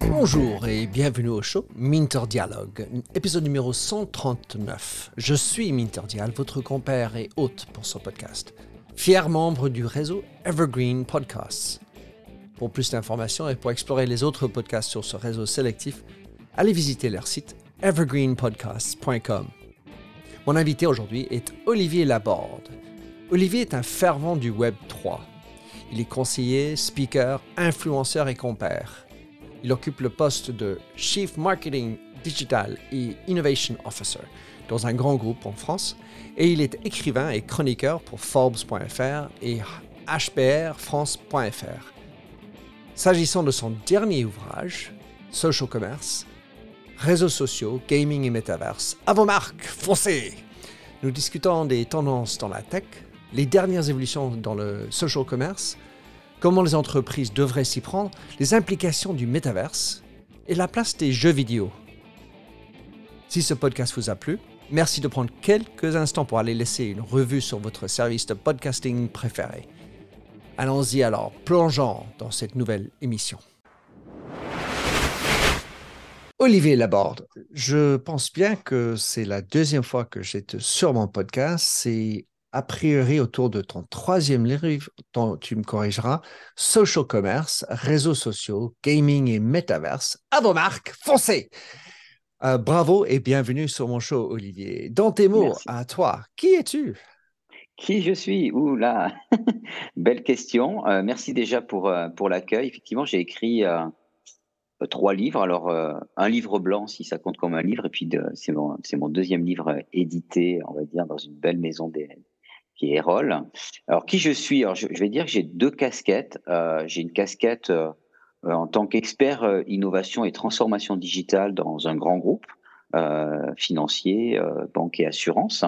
Bonjour et bienvenue au show Minter Dialogue, épisode numéro 139. Je suis Minter Dial, votre compère et hôte pour ce podcast, fier membre du réseau Evergreen Podcasts. Pour plus d'informations et pour explorer les autres podcasts sur ce réseau sélectif, allez visiter leur site evergreenpodcasts.com. Mon invité aujourd'hui est Olivier Laborde. Olivier est un fervent du Web 3 il est conseiller, speaker, influenceur et compère. Il occupe le poste de Chief Marketing Digital et Innovation Officer dans un grand groupe en France et il est écrivain et chroniqueur pour Forbes.fr et HBRFrance.fr. S'agissant de son dernier ouvrage, Social Commerce, réseaux sociaux, gaming et metaverse, à vos marques, foncez Nous discutons des tendances dans la tech, les dernières évolutions dans le social commerce, comment les entreprises devraient s'y prendre, les implications du métaverse et la place des jeux vidéo. Si ce podcast vous a plu, merci de prendre quelques instants pour aller laisser une revue sur votre service de podcasting préféré. Allons-y alors, plongeons dans cette nouvelle émission. Olivier Laborde, je pense bien que c'est la deuxième fois que j'étais sur mon podcast. C'est a priori autour de ton troisième livre, tu me corrigeras, Social Commerce, réseaux sociaux, gaming et metaverse. À vos marques, foncez euh, Bravo et bienvenue sur mon show, Olivier. Dans tes mots, à toi, qui es-tu? Qui je suis? Ouh là, belle question. Euh, merci déjà pour, euh, pour l'accueil. Effectivement, j'ai écrit trois livres. Alors, un livre blanc, si ça compte comme un livre, et puis c'est mon, mon, deuxième livre édité, on va dire, dans une belle maison des, qui est Erol. Alors, qui je suis? Alors, je, vais dire que j'ai deux casquettes. Euh, j'ai une casquette euh, en tant qu'expert euh, innovation et transformation digitale dans un grand groupe financier, banque et assurance,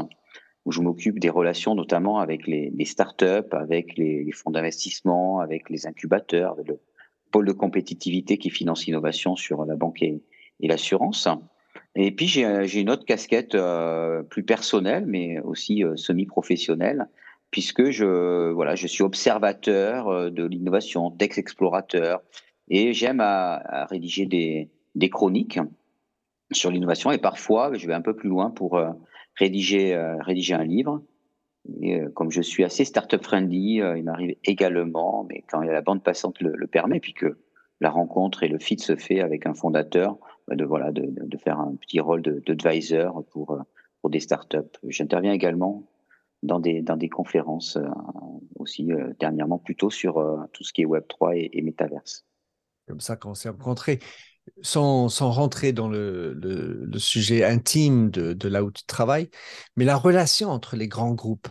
où je m'occupe des relations notamment avec les, les startups, avec les, fonds d'investissement, avec les incubateurs, avec le pôle de compétitivité qui finance l'innovation sur la banque et l'assurance. Et puis j'ai une autre casquette euh, plus personnelle, mais aussi euh, semi-professionnelle, puisque je voilà, je suis observateur euh, de l'innovation, texte-explorateur, et j'aime à, rédiger des, chroniques sur l'innovation. Et parfois, je vais un peu plus loin pour rédiger rédiger un livre. Comme je suis assez startup friendly, il m'arrive également, mais quand la bande passante le, permet, puis que la rencontre et le fit se fait avec un fondateur, de, voilà, de, de, faire un petit rôle d'advisor pour, euh, pour des startups. J'interviens également dans des, dans des conférences euh, aussi euh, dernièrement plutôt sur tout ce qui est Web3 et, et Metaverse. Comme ça qu'on s'est rencontrés. Sans, sans, rentrer dans le, le, le sujet intime de, de, là où tu travailles, mais la relation entre les grands groupes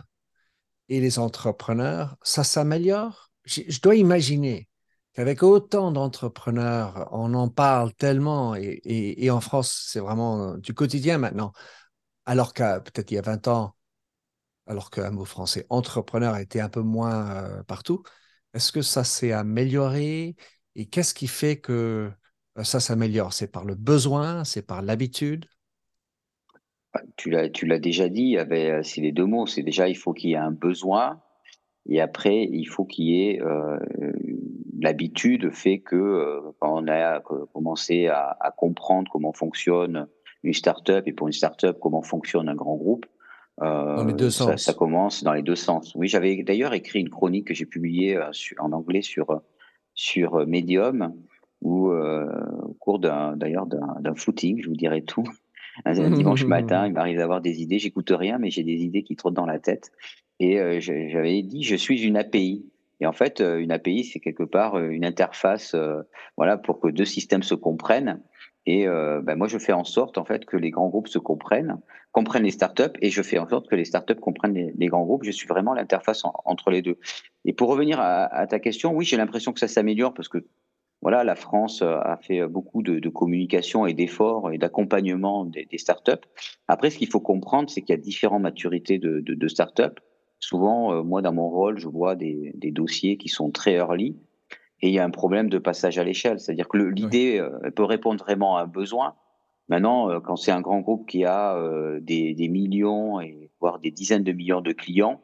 et les entrepreneurs, ça s'améliore? Je dois imaginer avec autant d'entrepreneurs, on en parle tellement, et, en France, c'est vraiment du quotidien maintenant, alors qu'à peut-être il y a 20 ans, alors qu'un mot français entrepreneur était un peu moins euh, partout, est-ce que ça s'est amélioré et qu'est-ce qui fait que euh, ça s'améliore? C'est par le besoin, c'est par l'habitude? Bah, tu l'as, déjà dit, euh, c'est les deux mots. C'est déjà, il faut qu'il y ait un besoin, et après, il faut qu'il y ait l'habitude fait que euh, quand on a commencé à, à, comprendre comment fonctionne une start-up et pour une start-up comment fonctionne un grand groupe, euh, dans les deux ça, sens. ça, commence dans les deux sens. Oui, j'avais d'ailleurs écrit une chronique que j'ai publiée euh, en anglais sur sur Medium, où euh, au cours d'un d'ailleurs d'un footing, je vous dirai tout. Un, dimanche matin, il m'arrive d'avoir des idées. J'écoute rien, mais j'ai des idées qui trottent dans la tête. Et euh, j'avais dit, je suis une API. Et en fait, euh, une API, c'est quelque part euh, une interface, euh, voilà, pour que deux systèmes se comprennent. Et ben moi, je fais en sorte en fait que les grands groupes se comprennent, comprennent les startups, et je fais en sorte que les startups comprennent les, grands groupes. Je suis vraiment l'interface entre les deux. Et pour revenir à, ta question, oui, j'ai l'impression que ça s'améliore parce que voilà, la France a fait beaucoup de, communication et d'efforts et d'accompagnement des, startups. Après, ce qu'il faut comprendre, c'est qu'il y a différentes maturités de, de startups. Souvent, euh, moi, dans mon rôle, je vois des, des, dossiers qui sont très early et il y a un problème de passage à l'échelle. C'est-à-dire que l'idée euh, peut répondre vraiment à un besoin. Maintenant, euh, quand c'est un grand groupe qui a des, des, millions et voire des dizaines de millions de clients,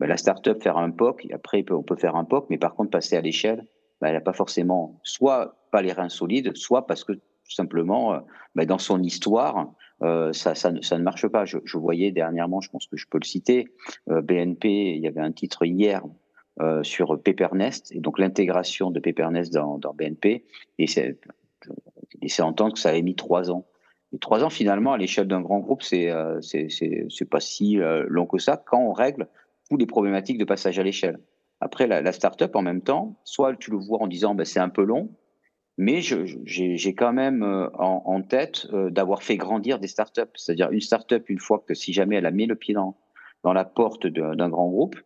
ben, la startup faire un POC, après on peut faire un POC, mais par contre passer à l'échelle, ben, elle n'a pas forcément, soit pas les reins solides, soit parce que tout simplement, ben, dans son histoire, ça, ça, ne marche pas. Je, voyais dernièrement, je pense que je peux le citer, BNP, il y avait un titre hier euh, sur Pepernest, et donc l'intégration de Pepernest dans, BNP, et c'est entendre que ça avait mis trois ans. Et trois ans, finalement, à l'échelle d'un grand groupe, c'est euh, c'est pas si euh, long que ça quand on règle toutes les problématiques de passage à l'échelle. Après, la, la start-up, en même temps, soit tu le vois en disant ben, c'est un peu long, mais j'ai quand même euh, en, en tête d'avoir fait grandir des start-up. C'est-à-dire une start-up, une fois que si jamais elle a mis le pied dans, dans la porte d'un grand groupe,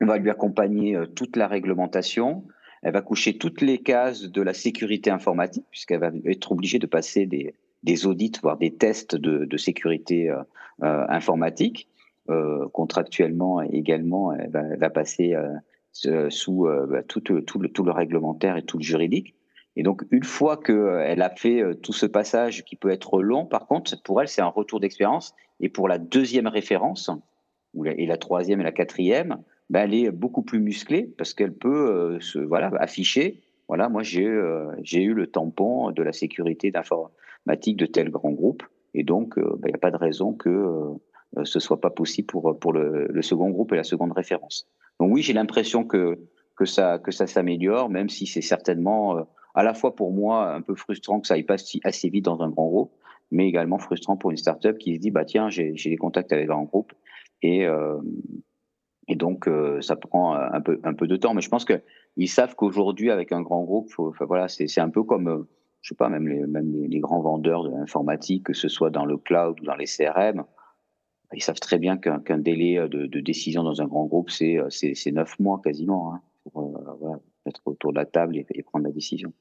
on va lui accompagner euh, toute la réglementation. Elle va coucher toutes les cases de la sécurité informatique, puisqu'elle va être obligée de passer des, des audits, voire des tests de, de sécurité euh, euh informatique. Euh, contractuellement également, elle va, elle va passer euh, sous bah, tout, tout, le, tout le réglementaire et tout le juridique. Et donc, une fois qu'elle a fait tout ce passage qui peut être long, par contre, pour elle, c'est un retour d'expérience. Et pour la deuxième référence, et la troisième et la quatrième, ben, elle est beaucoup plus musclée parce qu'elle peut euh, voilà, afficher. Voilà, moi j'ai euh, eu le tampon de la sécurité d'informatique de tel grand groupe et donc euh, ben, il n'y a pas de raison que ce soit pas possible pour pour le, le, second groupe et la seconde référence. Donc oui, j'ai l'impression que que ça que ça s'améliore, même si c'est certainement à la fois pour moi un peu frustrant que ça aille pas si, assez vite dans un grand groupe, mais également frustrant pour une startup qui se dit bah tiens j'ai des contacts avec un grand groupe et et donc, euh, ça prend un peu, un peu de temps. Mais je pense qu'ils savent qu'aujourd'hui, avec un grand groupe, faut, voilà, c'est un peu comme, euh, je sais pas, même les, même les, grands vendeurs de l'informatique, que ce soit dans le cloud ou dans les CRM, ils savent très bien qu'un délai de, de, décision dans un grand groupe, c'est neuf mois quasiment hein, euh, voilà, être autour de la table et, prendre la décision.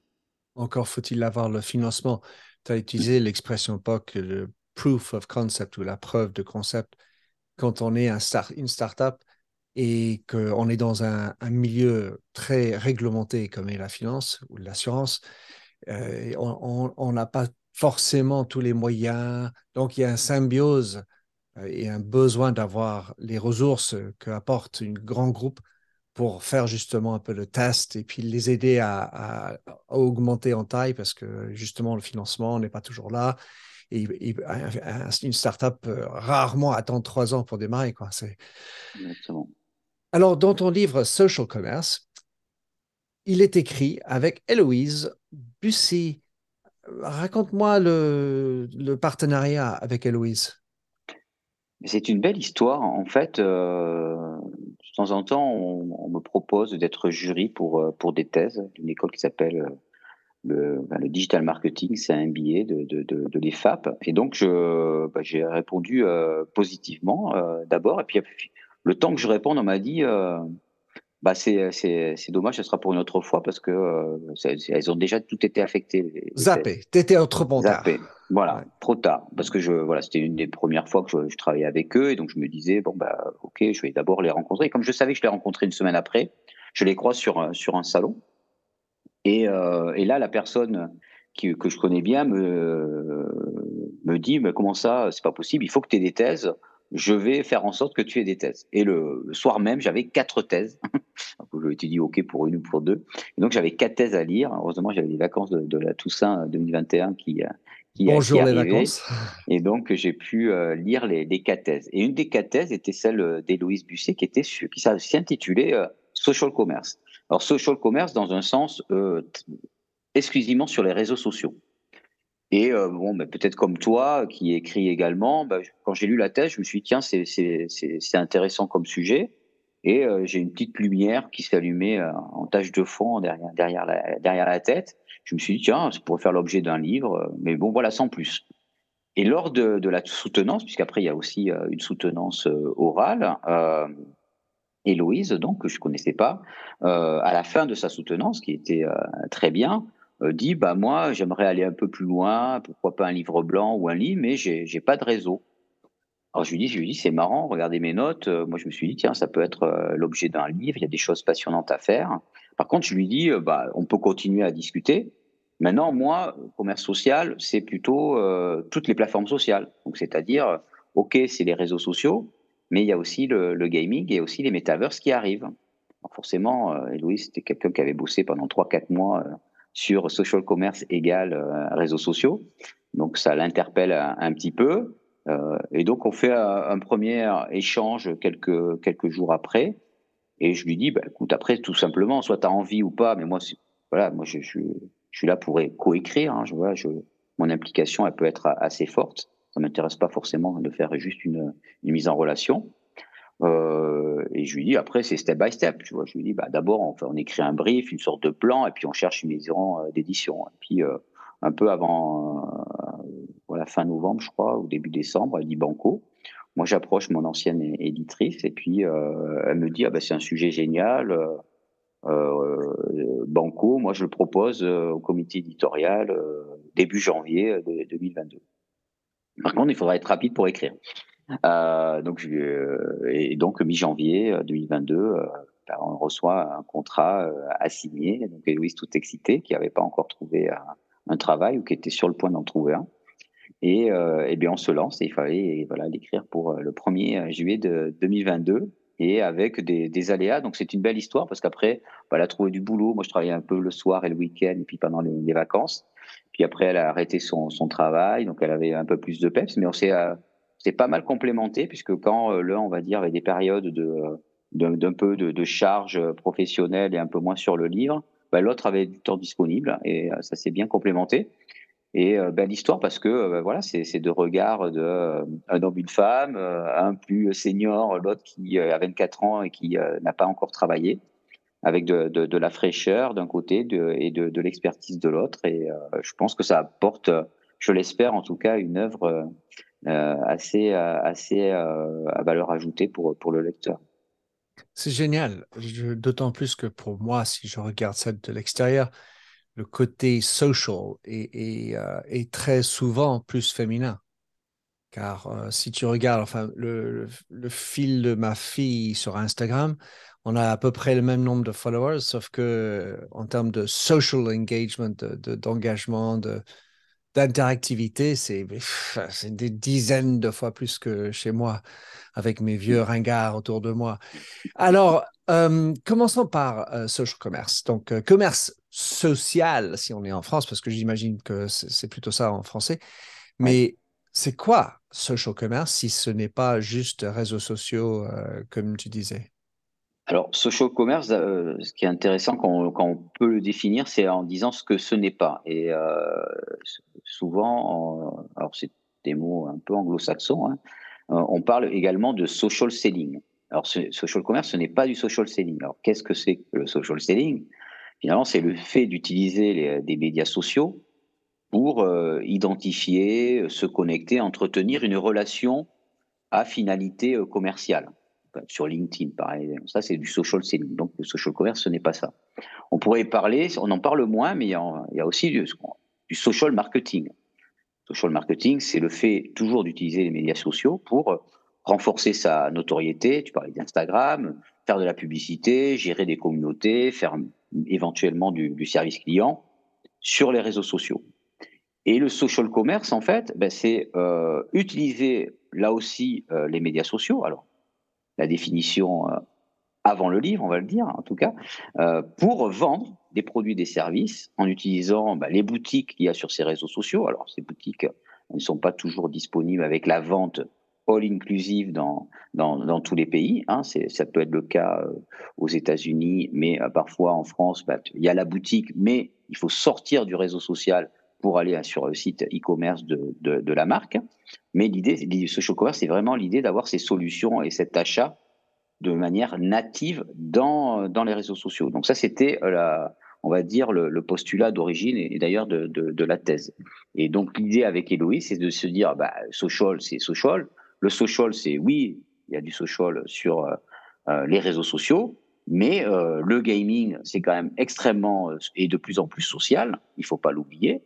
Encore faut-il avoir le financement. Tu as utilisé l'expression POC, le proof of concept ou la preuve de concept. Quand on est un start, une startup, et qu'on est dans un, milieu très réglementé comme est la finance ou l'assurance, euh, on n'a pas forcément tous les moyens. Donc, il y a une symbiose euh, et un besoin d'avoir les ressources qu'apporte un grand groupe pour faire justement un peu de test et puis les aider à, augmenter en taille parce que justement le financement n'est pas toujours là. Et, une startup euh, rarement attend trois ans pour démarrer. Quoi. Exactement. Alors, dans ton livre Social Commerce, il est écrit avec Héloïse Bussy. Raconte-moi le, partenariat avec Héloïse. C'est une belle histoire. En fait, euh, temps en temps, on, me propose d'être jury pour, euh, pour des thèses d'une école qui s'appelle euh, le, ben, le, digital marketing, c'est un billet de, de, l'EFAP. Et donc, ben, j'ai répondu positivement d'abord. Et puis, le temps que je réponde, on m'a dit euh, bah c'est, c'est, dommage, ce sera pour une autre fois parce que euh, elles ont déjà tout été affectées. Zappé, t'étais autrement tard. Zappé, voilà, trop tard. Parce que je, voilà, c'était une des premières fois que je, travaillais avec eux et donc je me disais, bon, bah, ok, je vais d'abord les rencontrer. Et comme je savais que je les rencontrais une semaine après, je les croise sur, sur un salon. Et, euh, et là, la personne qui, que je connais bien me, me dit, mais comment ça, c'est pas possible, il faut que tu aies des thèses je vais faire en sorte que tu aies des thèses. Et le, soir même, j'avais quatre thèses. je m'étais dit OK pour une ou pour deux. Et donc, j'avais quatre thèses à lire. Heureusement, j'avais les vacances de, la Toussaint 2021 qui, qui Bonjour les vacances. Et donc, j'ai pu euh, lire les, les, quatre thèses. Et une des quatre thèses était celle d'Héloïse Busset qui, était qui s'intitulait euh, Social Commerce. Alors, Social Commerce dans un sens euh, exclusivement sur les réseaux sociaux. Et euh, bon, bah, peut-être comme toi, qui écrit également, bah, quand j'ai lu la thèse, je me suis dit, tiens, c'est intéressant comme sujet. Et euh, j'ai une petite lumière qui s'allumait euh, en tache de fond derrière, derrière, la, derrière la tête. Je me suis dit, tiens, ça pourrait faire l'objet d'un livre, mais bon, voilà, sans plus. Et lors de, de la soutenance, puisqu'après, il y a aussi une soutenance orale, Héloïse, donc, que je connaissais pas, à la fin de sa soutenance, qui était très bien, euh, dit bah moi j'aimerais aller un peu plus loin, pourquoi pas un livre blanc ou un livre, mais j'ai j'ai pas de réseau. Alors je lui dis je lui dis c'est marrant, regardez mes notes. Euh, moi je me suis dit tiens ça peut être euh, l'objet d'un livre, il y a des choses passionnantes à faire. Par contre je lui dis bah on peut continuer à discuter. Maintenant moi commerce social c'est plutôt toutes les plateformes sociales. Donc c'est-à-dire ok c'est les réseaux sociaux, mais il y a aussi le, gaming et aussi les metaverses qui arrivent. forcément, euh, Héloïse, c'était quelqu'un qui avait bossé pendant 3-4 mois euh, sur social commerce égal euh, réseaux sociaux. Donc ça l'interpelle un, petit peu. et donc on fait un, premier échange quelques, quelques jours après. Et je lui dis, bah, écoute, après, tout simplement, soit tu as envie ou pas, mais moi, voilà, moi je, suis là pour coécrire. Hein, je, vois, je, mon implication, elle peut être assez forte. Ça m'intéresse pas forcément de faire juste une mise en relation. Euh, et je lui dis après c'est step by step. Tu vois, je lui dis bah d'abord on, on écrit un brief, une sorte de plan, et puis on cherche une maison euh, d'édition. Et puis euh, un peu avant euh, voilà fin novembre je crois ou début décembre, elle dit banco. Moi j'approche mon ancienne éditrice et puis euh, elle me dit ah bah c'est un sujet génial. banco, moi je le propose au comité éditorial début janvier 2022. Par contre, il faudra être rapide pour écrire. Euh, donc, euh, et donc mi-janvier 2022, euh, ben, on reçoit un contrat à signer. Donc Héloïse tout excitée, qui n'avait pas encore trouvé un, travail ou qui était sur le point d'en trouver un. Et, et bien on se lance et il fallait voilà l'écrire pour le 1er juillet de 2022 et avec des, aléas. Donc c'est une belle histoire parce qu'après, bah, elle a trouvé du boulot. Moi, je travaillais un peu le soir et le week-end et puis pendant les, vacances. Puis après, elle a arrêté son, son, travail, donc elle avait un peu plus de peps, mais on s'est c'est pas mal complémenté puisque quand euh, l'un, on va dire, avait des périodes de d'un peu de, charge professionnelle et un peu moins sur le livre, bah, l'autre avait du temps disponible et euh, ça s'est bien complémenté. Et belle histoire parce que bah, voilà, c'est deux regards de un homme, une femme, un plus senior, l'autre qui a 24 ans et qui n'a pas encore travaillé avec de, de, la fraîcheur d'un côté et de, l'expertise de l'autre. Et euh, je pense que ça apporte, je l'espère en tout cas, une œuvre euh, assez, assez euh, à valeur ajoutée pour, pour le lecteur. C'est génial, d'autant plus que pour moi, si je regarde ça de l'extérieur, le côté social est, est, est, très souvent plus féminin. Car si tu regardes enfin, le, le, fil de ma fille sur Instagram, on a à peu près le même nombre de followers, sauf que en termes de social engagement, d'engagement, de, d'interactivité, c'est, des dizaines de fois plus que chez moi, avec mes vieux ringards autour de moi. Alors, euh, commençons par euh, social commerce. Donc, euh, commerce social, si on est en France, parce que j'imagine que c'est, plutôt ça en français. Mais c'est quoi social commerce si ce n'est pas juste réseaux sociaux, comme tu disais? Alors, social commerce, euh, ce qui est intéressant quand on, peut le définir, c'est en disant ce que ce n'est pas. Et euh, souvent, alors c'est des mots un peu anglo-saxons, hein, euh, on parle également de social selling. Alors, ce, social commerce, ce n'est pas du social selling. Alors, qu'est-ce que c'est le social selling? Finalement, c'est le fait d'utiliser des médias sociaux pour identifier, se connecter, entretenir une relation à finalité commerciale sur LinkedIn, pareil. Ça, c'est du social selling. Donc, le social commerce, ce n'est pas ça. On pourrait parler, on en parle moins, mais il y a, aussi du, social marketing. Social marketing, c'est le fait toujours d'utiliser les médias sociaux pour renforcer sa notoriété. Tu parlais d'Instagram, faire de la publicité, gérer des communautés, faire éventuellement du, service client sur les réseaux sociaux. Et le social commerce, en fait, ben, c'est euh, utiliser là aussi euh, les médias sociaux. Alors, la définition euh, avant le livre, on va le dire en tout cas, euh, pour vendre des produits, des services en utilisant bah, les boutiques qu'il y a sur ces réseaux sociaux. Alors ces boutiques ne sont pas toujours disponibles avec la vente all inclusive dans, dans, tous les pays. Hein. Ça peut être le cas euh, aux États-Unis, mais parfois en France, bah, il y a la boutique, mais il faut sortir du réseau social pour aller sur le site e-commerce de, de, la marque. Mais l'idée, ce social commerce, c'est vraiment l'idée d'avoir ces solutions et cet achat de manière native dans, dans les réseaux sociaux. Donc ça, c'était la, on va dire le, postulat d'origine et, d'ailleurs de, de, la thèse. Et donc l'idée avec Eloïse, c'est de se dire, bah, social, c'est social. Le social, c'est oui, il y a du social sur euh, euh, les réseaux sociaux, mais euh, le gaming, c'est quand même extrêmement et de plus en plus social. Il faut pas l'oublier.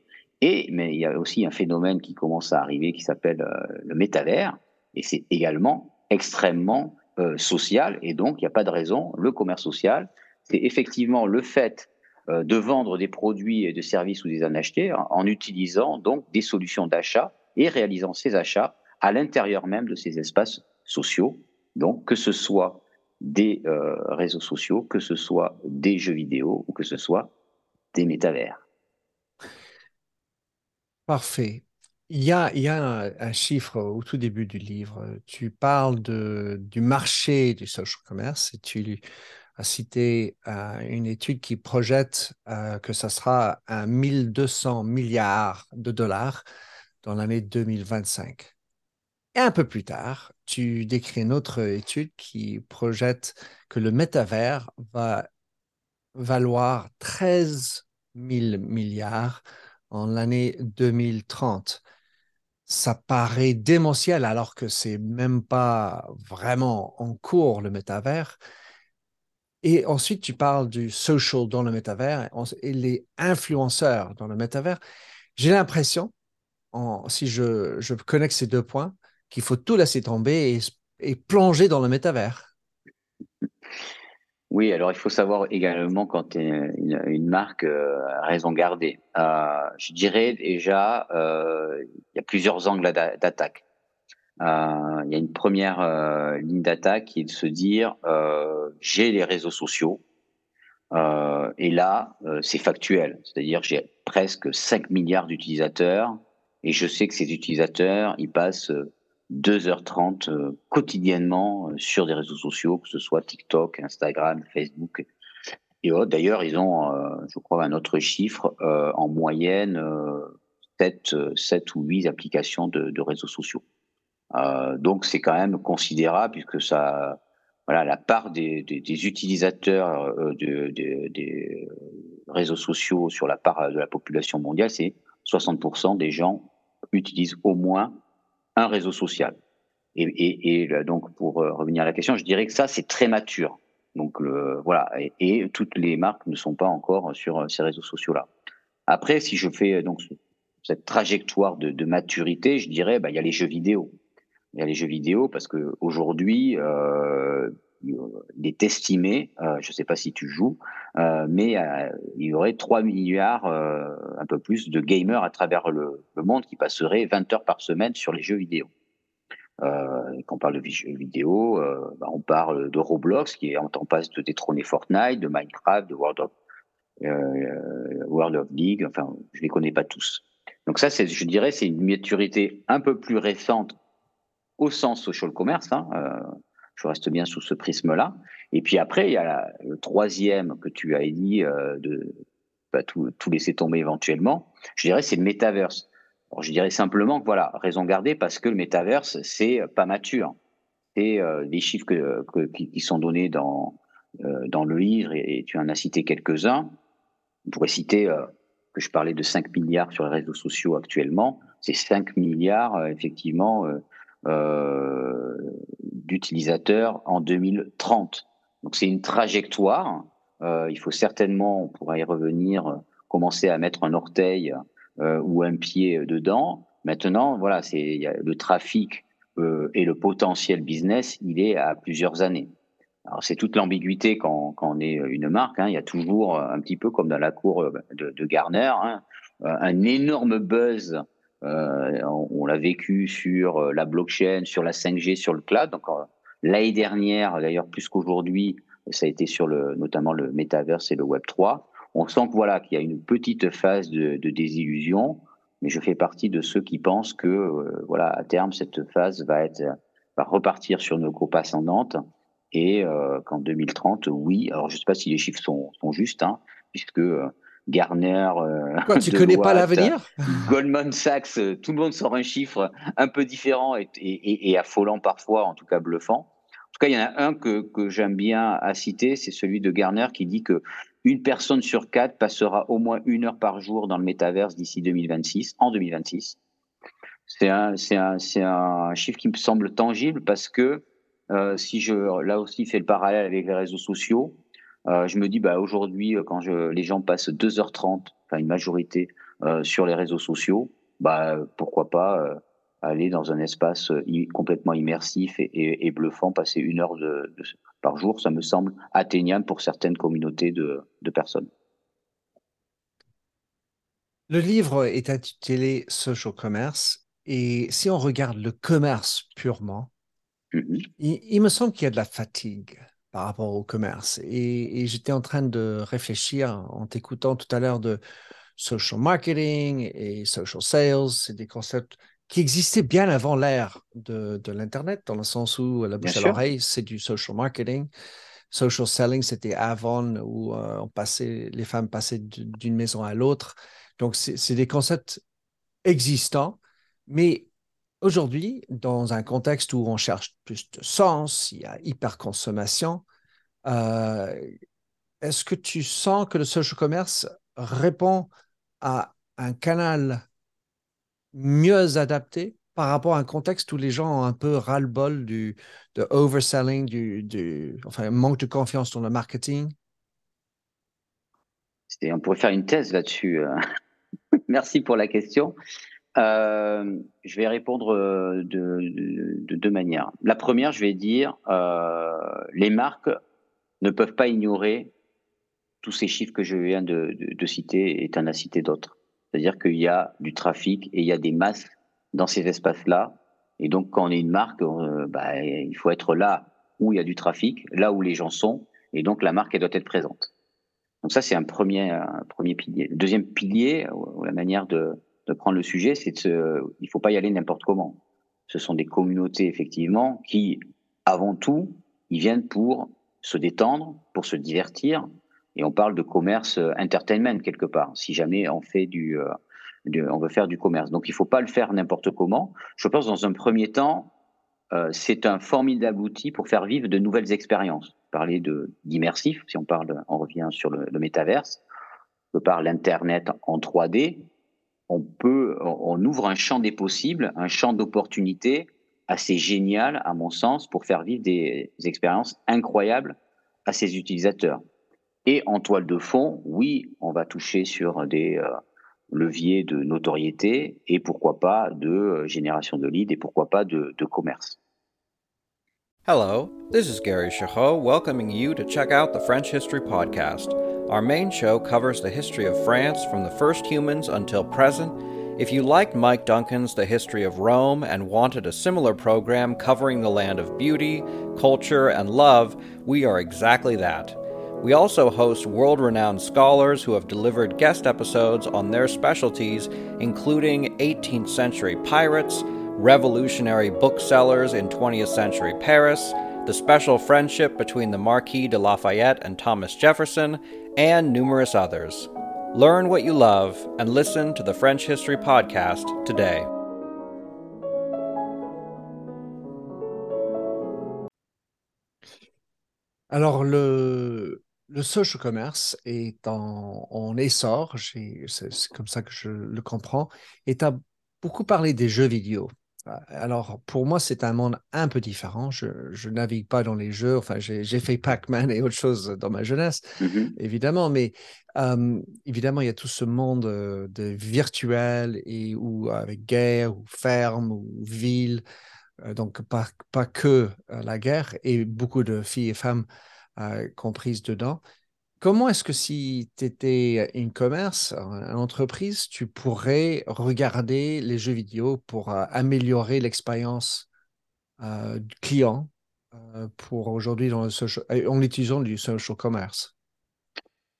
Mais il y a aussi un phénomène qui commence à arriver qui s'appelle euh, le métavers, et c'est également extrêmement euh, social, et donc il n'y a pas de raison. Le commerce social, c'est effectivement le fait euh, de vendre des produits et des services ou des en acheter en, utilisant donc des solutions d'achat et réalisant ces achats à l'intérieur même de ces espaces sociaux Donc, que ce soit des réseaux sociaux, que ce soit des jeux vidéo ou que ce soit des métavers. Parfait. Il y a, un, chiffre au tout début du livre. Tu parles du marché du social commerce et tu as cité euh, une étude qui projette euh, que ça sera à 1200 milliards de dollars dans l'année 2025. Et un peu plus tard, tu décris une autre étude qui projette que le métavers va valoir 13 000 milliards en l'année 2030. Ça paraît démentiel alors que c'est même pas vraiment en cours le métavers. Et ensuite, tu parles du social dans le métavers et les influenceurs dans le métavers. J'ai l'impression, si je, je connecte ces deux points, qu'il faut tout laisser tomber et, plonger dans le métavers. Oui, alors il faut savoir également quand une, une marque euh, raison gardée. Euh, je dirais déjà, euh, il y a plusieurs angles d'attaque. il y a une première ligne d'attaque qui est de se dire, j'ai les réseaux sociaux, et là, c'est factuel, c'est-à-dire j'ai presque 5 milliards d'utilisateurs, et je sais que ces utilisateurs, ils passent 2h30 euh, quotidiennement euh, sur des réseaux sociaux, que ce soit TikTok, Instagram, Facebook et autres. D'ailleurs, ils ont, euh, je crois, un autre chiffre, en moyenne, 7, 7 ou 8 applications de, réseaux sociaux. donc, c'est quand même considérable puisque ça, voilà, la part des, utilisateurs des réseaux sociaux sur la part de la population mondiale, c'est 60% des gens utilisent au moins un réseau social. Et, donc, pour euh, revenir à la question, je dirais que ça, c'est très mature. Donc, voilà. Et, toutes les marques ne sont pas encore sur euh, ces réseaux sociaux-là. Après, si je fais donc cette trajectoire de, maturité, je dirais, bah, il y a les jeux vidéo. Il y a les jeux vidéo parce que aujourd'hui, euh, il est estimé, je ne sais pas si tu joues, mais il y aurait 3 milliards, un peu plus, de gamers à travers le, monde qui passeraient 20 heures par semaine sur les jeux vidéo. quand on parle de jeux vidéo, bah, on parle de Roblox qui est en passe de détrôner Fortnite, de Minecraft, de World of, World of League, enfin, je les connais pas tous. Donc ça, je dirais, c'est une maturité un peu plus récente au sens social commerce. Hein, je reste bien sous ce prisme-là. Et puis après, il y a le troisième que tu as dit euh, de bah, tout, laisser tomber éventuellement. Je dirais c'est le métaverse. je dirais simplement que voilà, raison gardée parce que le métaverse c'est pas mature. Euh, les chiffres que, qui, sont donnés dans euh, dans le livre et, tu en as cité quelques-uns. On pourrait citer que je parlais de 5 milliards sur les réseaux sociaux actuellement. C'est 5 milliards effectivement euh, d'utilisateurs en 2030. Donc c'est une trajectoire. Euh, il faut certainement, on pourra y revenir, commencer à mettre un orteil euh, ou un pied dedans. Maintenant, voilà, c'est le trafic et le potentiel business, il est à plusieurs années. Alors c'est toute l'ambiguïté quand, quand, on est une marque. Hein. Il y a toujours un petit peu comme dans la cour de, de Garner, hein, un énorme buzz euh, on, l'a vécu sur euh, la blockchain, sur la 5G, sur le cloud. Donc euh, l'année dernière, d'ailleurs plus qu'aujourd'hui, ça a été sur le, notamment le metaverse et le Web 3. On sent que voilà qu'il y a une petite phase de, désillusion, mais je fais partie de ceux qui pensent que voilà à terme cette phase va être va repartir sur nos groupes ascendantes et qu'en 2030, oui. Alors je ne sais pas si les chiffres sont, sont justes, hein, puisque Garner. Euh, Quoi, tu connais pas l'avenir? Goldman Sachs, euh, tout le monde sort un chiffre un peu différent et, affolant parfois, en tout cas bluffant. En tout cas, il y en a un que, que j'aime bien à citer, c'est celui de Garner qui dit que une personne sur quatre passera au moins une heure par jour dans le métaverse d'ici 2026, en 2026. C'est un, un, un, chiffre qui me semble tangible parce que euh, si je, là aussi, fais le parallèle avec les réseaux sociaux, euh, je me dis, bah, aujourd'hui, euh, quand je, les gens passent 2h30, enfin une majorité, euh, sur les réseaux sociaux, bah, pourquoi pas aller dans un espace complètement immersif et, bluffant, passer une heure de, par jour, ça me semble atteignable pour certaines communautés de, de personnes. Le livre est intitulé Social Commerce et si on regarde le commerce purement, Mm-hmm. Il, me semble qu'il y a de la fatigue par rapport au commerce. Et, j'étais en train de réfléchir en t'écoutant tout à l'heure de social marketing et social sales. C'est des concepts qui existaient bien avant l'ère de, l'Internet, dans le sens où la bouche à l'oreille, c'est du social marketing. Social selling, c'était avant où euh, on passait, les femmes passaient d'une maison à l'autre. Donc, c'est des concepts existants, mais aujourd'hui, dans un contexte où on cherche plus de sens, il y a hyperconsommation, euh, est-ce que tu sens que le social commerce répond à un canal mieux adapté par rapport à un contexte où les gens ont un peu ras-le-bol du de overselling, du, manque de confiance dans le marketing? On pourrait faire une thèse là-dessus. Euh. Merci pour la question. Euh, je vais répondre euh, de, deux manières. La première, je vais dire, les marques ne peuvent pas ignorer tous ces chiffres que je viens de, citer et tu en as cité d'autres. C'est-à-dire qu'il y a du trafic et il y a des masses dans ces espaces-là. Et donc, quand on est une marque, euh, bah, il faut être là où il y a du trafic, là où les gens sont. Et donc, la marque, elle doit être présente. Donc ça, c'est un premier, un premier pilier. Le deuxième pilier, ou la manière de, de prendre le sujet, c'est de il faut pas y aller n'importe comment. Ce sont des communautés, effectivement, qui, avant tout, ils viennent pour se détendre, pour se divertir. Et on parle de commerce entertainment quelque part. Si jamais on fait du, euh, on veut faire du commerce. Donc il faut pas le faire n'importe comment. Je pense dans un premier temps, euh, c'est un formidable outil pour faire vivre de nouvelles expériences. Parler de d'immersif, si on parle, on revient sur le, le métaverse, par l'internet en 3D, on peut, ouvre un champ des possibles, un champ d'opportunités assez génial à mon sens pour faire vivre des expériences incroyables à ses utilisateurs. Et en toile de fond, oui, on va toucher sur des euh, levier de notoriété et pourquoi pas de euh, génération de leads et pourquoi pas de, de commerce. Hello, this is Gary Chahot welcoming you to check out the French History Podcast. Our main show covers the history of France from the first humans until present. If you liked Mike Duncan's The History of Rome and wanted a similar program covering the land of beauty, culture, and love, we are exactly that. We also host world renowned scholars who have delivered guest episodes on their specialties, including 18th century pirates, revolutionary booksellers in 20th century Paris, the special friendship between the Marquis de Lafayette and Thomas Jefferson, and numerous others. Learn what you love and listen to the French History Podcast today. Alors, le, le social commerce est en, essor, c'est comme ça que je le comprends, tu as beaucoup parlé des jeux vidéo. Alors, pour moi, c'est un monde un peu différent. Je ne navigue pas dans les jeux. Enfin, j'ai fait Pac-Man et autre chose dans ma jeunesse, mmh évidemment. Mais évidemment, il y a tout ce monde de virtuel et où avec guerre ou ferme ou ville. donc, pas, pas que la guerre et beaucoup de filles et femmes euh, comprise dedans. Comment est-ce que si tu étais une commerce, une entreprise, tu pourrais regarder les jeux vidéo pour euh, améliorer l'expérience euh, client pour aujourd'hui dans le en utilisant du social commerce?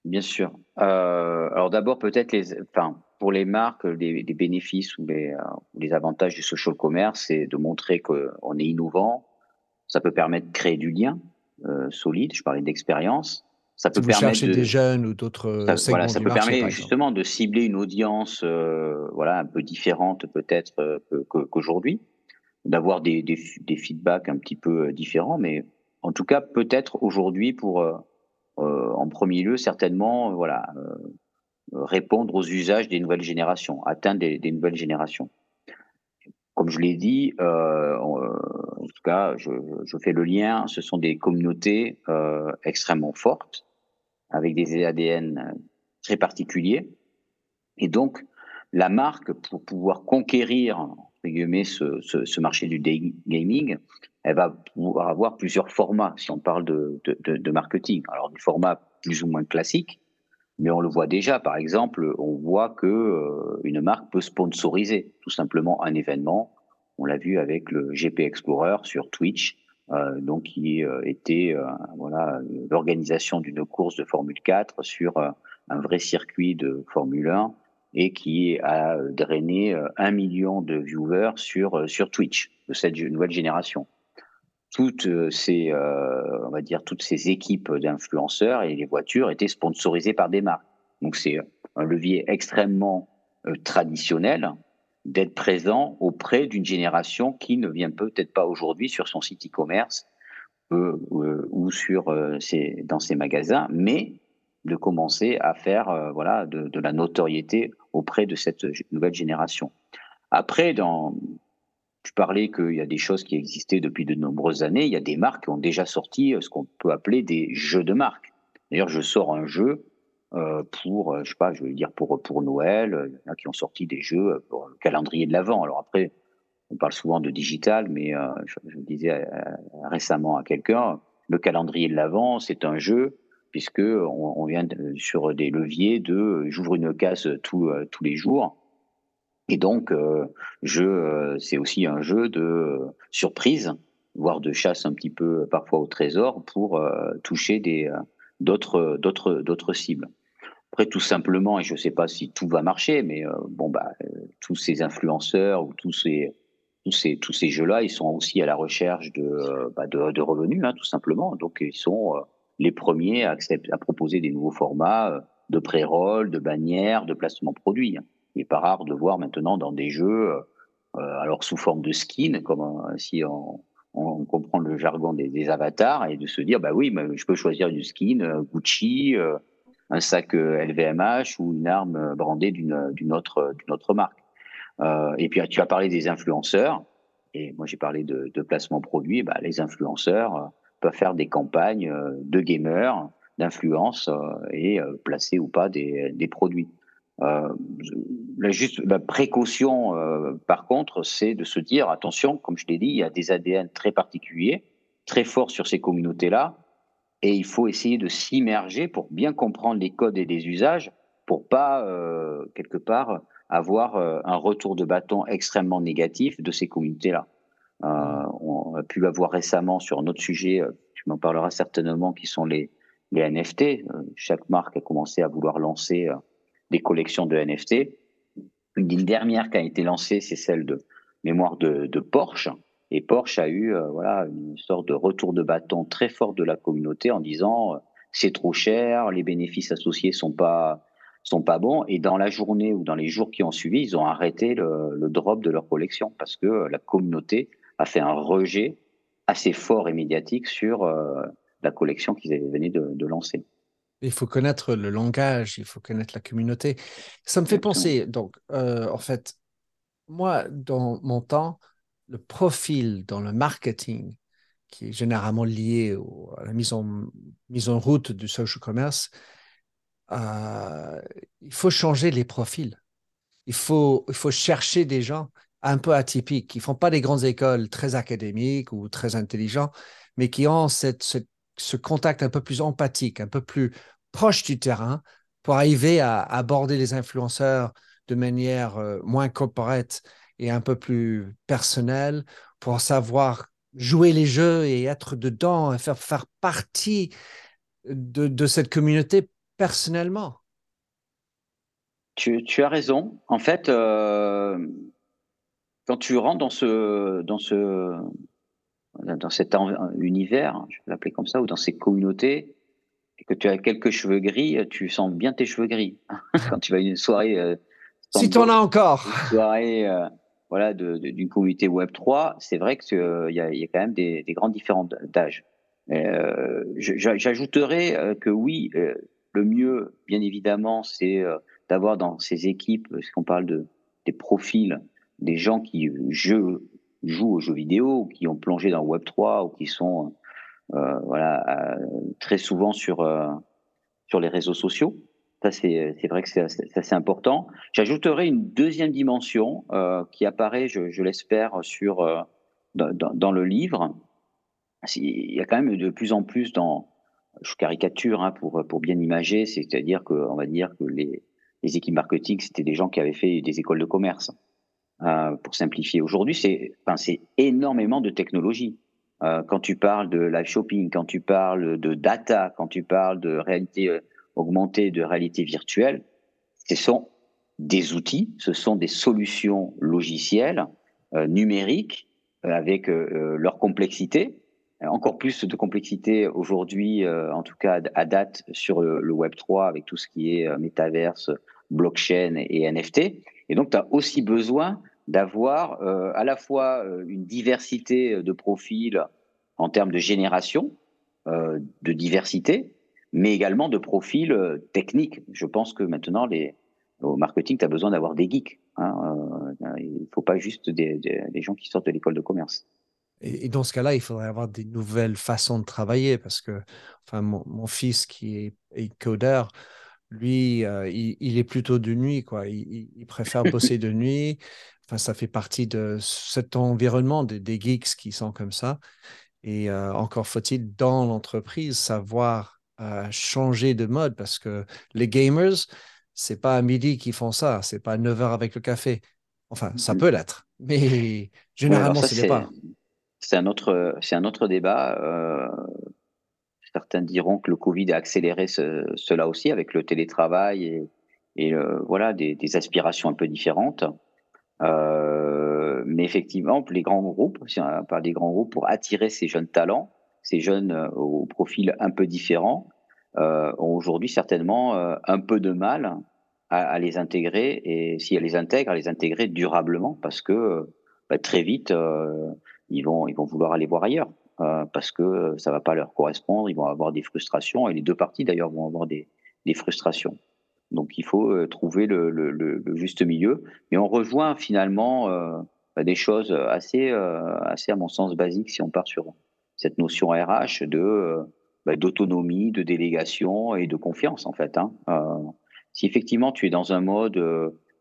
Bien sûr. alors d'abord, peut-être les, enfin, pour les marques, les, bénéfices ou les, les, avantages du social commerce, c'est de montrer qu'on est innovant. Ça peut permettre de créer du lien euh, solide. Je parlais d'expérience. Ça peut permettre de, des jeunes ou d'autres ça, voilà, ça peut permettre justement de cibler une audience euh, voilà un peu différente peut-être euh, qu'aujourd'hui, d'avoir des, des, des, feedbacks un petit peu différents, mais en tout cas peut-être aujourd'hui pour en premier lieu certainement voilà répondre aux usages des nouvelles générations, atteindre des, des nouvelles générations. Comme je l'ai dit, euh, en tout cas, je, je, fais le lien. Ce sont des communautés euh, extrêmement fortes, avec des ADN très particuliers. Et donc, la marque, pour pouvoir conquérir guillemets, ce, marché du gaming, elle va pouvoir avoir plusieurs formats, si on parle de, marketing. Alors, des formats plus ou moins classiques, mais on le voit déjà. Par exemple, on voit que euh, une marque peut sponsoriser tout simplement un événement on l'a vu avec le GP Explorer sur Twitch. Donc qui était voilà l'organisation d'une course de Formule 4 sur un vrai circuit de Formule 1 et qui a drainé un million de viewers sur sur Twitch de cette nouvelle génération. Toutes ces, on va dire, toutes ces équipes d'influenceurs et les voitures étaient sponsorisées par des marques. Donc c'est un levier extrêmement traditionnel d'être présent auprès d'une génération qui ne vient peut-être pas aujourd'hui sur son site e-commerce euh, ou sur ses, dans ses magasins, mais de commencer à faire voilà de, la notoriété auprès de cette nouvelle génération. Après, dans, tu parlais qu'il y a des choses qui existaient depuis de nombreuses années. Il y a des marques qui ont déjà sorti ce qu'on peut appeler des jeux de marque. D'ailleurs, je sors un jeu euh, pour, je sais pas, je veux dire pour pour Noël. Il y en a qui ont sorti des jeux pour le calendrier de l'avant. Alors après, on parle souvent de digital, mais euh, je, je, disais euh, récemment à quelqu'un, le calendrier de l'avant, c'est un jeu puisque on, vient de, sur des leviers de j'ouvre une case tous tous les jours. Et donc, euh, c'est aussi un jeu de surprise, voire de chasse un petit peu parfois au trésor pour toucher des d'autres d'autres d'autres cibles. Après, tout simplement, et je ne sais pas si tout va marcher, mais bon, bah, tous ces influenceurs ou tous ces tous ces, tous ces jeux-là, ils sont aussi à la recherche de, bah, de, revenus, hein, tout simplement. Donc, ils sont les premiers à, proposer des nouveaux formats de pré-roll, de bannières, de placement produit. Il n'est pas rare de voir maintenant dans des jeux, alors sous forme de skin, comme si on, comprend le jargon des, avatars, et de se dire, bah oui, je peux choisir une skin Gucci, un sac LVMH ou une arme brandée d'une autre, d'une autre marque. Euh, et puis tu as parlé des influenceurs, et moi j'ai parlé de, de, placement produit. Bah, les influenceurs euh, peuvent faire des campagnes euh, de gamers, d'influence et placer ou pas des, des produits. Euh, la, juste, la précaution, euh, par contre, c'est de se dire attention, comme je l'ai dit, il y a des ADN très particuliers, très forts sur ces communautés-là, et il faut essayer de s'immerger pour bien comprendre les codes et les usages, pour pas euh, quelque part avoir euh, un retour de bâton extrêmement négatif de ces communautés-là. Euh, on a pu l'avoir récemment sur un autre sujet, euh, tu m'en parleras certainement, qui sont les, les NFT. chaque marque a commencé à vouloir lancer des collections de NFT. Une dernière qui a été lancée, c'est celle de mémoire de, de, Porsche. Et Porsche a eu voilà une sorte de retour de bâton très fort de la communauté en disant c'est trop cher, les bénéfices associés sont pas sont pas bons. Et dans la journée ou dans les jours qui ont suivi, ils ont arrêté le, le drop de leur collection parce que la communauté a fait un rejet assez fort et médiatique sur euh, la collection qu'ils venaient de, de, lancer. Il faut connaître le langage, il faut connaître la communauté. Ça me fait penser, donc, euh, en fait, moi, dans mon temps, le profil dans le marketing, qui est généralement lié à la mise en, mise en route du social commerce, euh, il faut changer les profils. Il faut, il faut chercher des gens un peu atypiques, qui ne font pas des grandes écoles très académiques ou très intelligents, mais qui ont cette, ce, contact un peu plus empathique, un peu plus proche du terrain pour arriver à, à aborder les influenceurs de manière euh, moins corporate et un peu plus personnelle, pour savoir jouer les jeux et être dedans, et faire, faire partie de, de cette communauté personnellement. Tu, tu, as raison. En fait, euh, quand tu rentres dans ce, dans ce, dans cet univers, je vais l'appeler comme ça, ou dans ces communautés, et que tu as quelques cheveux gris, tu sens bien tes cheveux gris. quand tu vas à une soirée. Euh, si tu en as encore. Une soirée, euh, voilà, d'une communauté Web 3, c'est vrai qu'il euh, y, a, quand même des, des grandes différences d'âge. Euh, J'ajouterais que oui, le mieux, bien évidemment, c'est euh, d'avoir dans ces équipes, parce qu'on parle de des profils, des gens qui jouent aux jeux vidéo, qui ont plongé dans Web 3, ou qui sont euh, voilà euh, très souvent sur euh, sur les réseaux sociaux. Ça c'est c'est vrai que c'est assez important. J'ajouterai une deuxième dimension euh, qui apparaît, je, l'espère, sur dans, dans, le livre. Il y a quand même de plus en plus dans je caricature hein, pour, pour bien imager, c'est-à-dire qu'on va dire que les, les équipes marketing, c'était des gens qui avaient fait des écoles de commerce, euh, pour simplifier. Aujourd'hui, c'est enfin, énormément de technologie. quand tu parles de live shopping, quand tu parles de data, quand tu parles de réalité augmentée, de réalité virtuelle, ce sont des outils, ce sont des solutions logicielles, numériques, avec leur complexité, encore plus de complexité aujourd'hui, en tout cas à date, sur le, Web 3 avec tout ce qui est métaverse, blockchain et NFT. Et donc, tu as aussi besoin d'avoir euh, à la fois euh, une diversité de profils en termes de génération, euh, de diversité, mais également de profils techniques. Je pense que maintenant, les, au marketing, tu as besoin d'avoir des geeks. Hein, il ne faut pas juste des, des, gens qui sortent de l'école de commerce. Et, dans ce cas-là, il faudrait avoir des nouvelles façons de travailler parce que enfin, mon, mon fils qui est, est codeur, lui, euh, il, est plutôt de nuit, quoi. Il, préfère bosser de nuit. Enfin, ça fait partie de cet environnement des, geeks qui sont comme ça. Et euh, encore faut-il, dans l'entreprise, savoir euh, changer de mode parce que les gamers, c'est pas à midi qu'ils font ça, c'est pas à 9 heures avec le café. Enfin, ça mm-hmm. peut l'être, mais généralement, ce n'est pas. C'est un autre, c'est un autre débat. Certains diront que le Covid a accéléré cela aussi avec le télétravail et, euh, voilà des, aspirations un peu différentes. Euh, mais effectivement, les grands groupes, si on parle des grands groupes, pour attirer ces jeunes talents, ces jeunes euh, au profil un peu différent, ont aujourd'hui certainement un peu de mal à, les intégrer et si elles les intègrent, à les intégrer durablement parce que bah, très vite, ils, vont, ils vont vouloir aller voir ailleurs. Euh, parce que ça va pas leur correspondre, ils vont avoir des frustrations, et les deux parties d'ailleurs vont avoir des, des, frustrations. Donc il faut euh, trouver le, juste milieu. Et on rejoint finalement euh, bah, des choses assez, assez, à mon sens, basiques si on part sur cette notion RH de bah, d'autonomie, de délégation et de confiance en fait. Hein. si effectivement tu es dans un mode,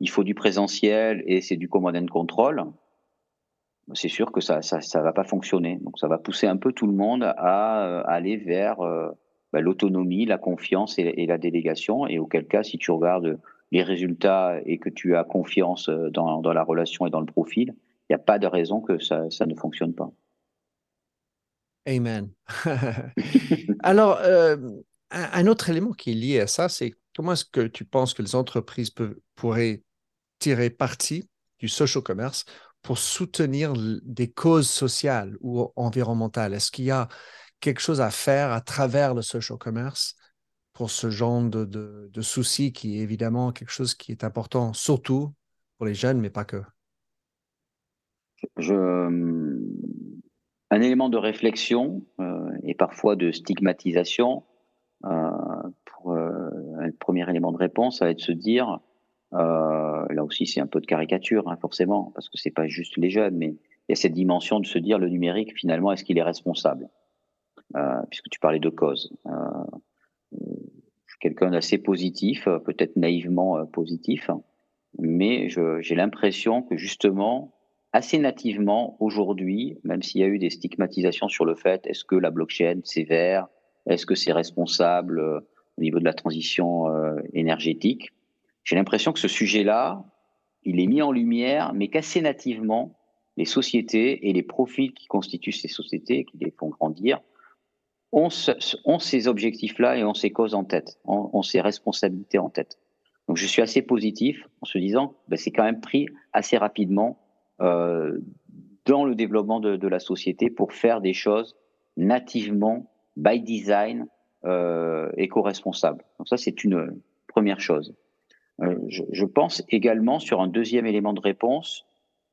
il faut du présentiel et c'est du command and control, c'est sûr que ça, ça, ça va pas fonctionner. Donc ça va pousser un peu tout le monde à, euh, aller vers euh, bah, l'autonomie, la confiance et, la délégation. Et auquel cas, si tu regardes les résultats et que tu as confiance euh, dans, dans la relation et dans le profil, il n'y a pas de raison que ça, ça ne fonctionne pas. Amen. Alors, un, autre élément qui est lié à ça, c'est comment est-ce que tu penses que les entreprises peuvent, pourraient tirer parti du social commerce pour soutenir des causes sociales ou environnementales? Est-ce qu'il y a quelque chose à faire à travers le social commerce pour ce genre de, de, soucis qui est évidemment quelque chose qui est important, surtout pour les jeunes, mais pas que? Je, un élément de réflexion euh, et parfois de stigmatisation, euh, pour euh, un premier élément de réponse, ça va être de se dire là aussi, c'est un peu de caricature, hein, forcément, parce que c'est pas juste les jeunes, mais il y a cette dimension de se dire le numérique, finalement, est-ce qu'il est responsable? Puisque tu parlais de cause. Quelqu'un d'assez positif, peut-être naïvement positif, mais j'ai l'impression que justement, assez nativement, aujourd'hui, même s'il y a eu des stigmatisations sur le fait, est-ce que la blockchain, c'est vert? Est-ce que c'est responsable euh, au niveau de la transition énergétique? J'ai l'impression que ce sujet-là, il est mis en lumière, mais qu'assez nativement, les sociétés et les profils qui constituent ces sociétés, qui les font grandir, ont, ces objectifs-là et ont ces causes en tête, ont, ces responsabilités en tête. Donc je suis assez positif en se disant, ben, c'est quand même pris assez rapidement euh, dans le développement de, de, la société pour faire des choses nativement, by design, euh, éco-responsables. Donc ça, c'est une première chose. Euh, je, pense également sur un deuxième élément de réponse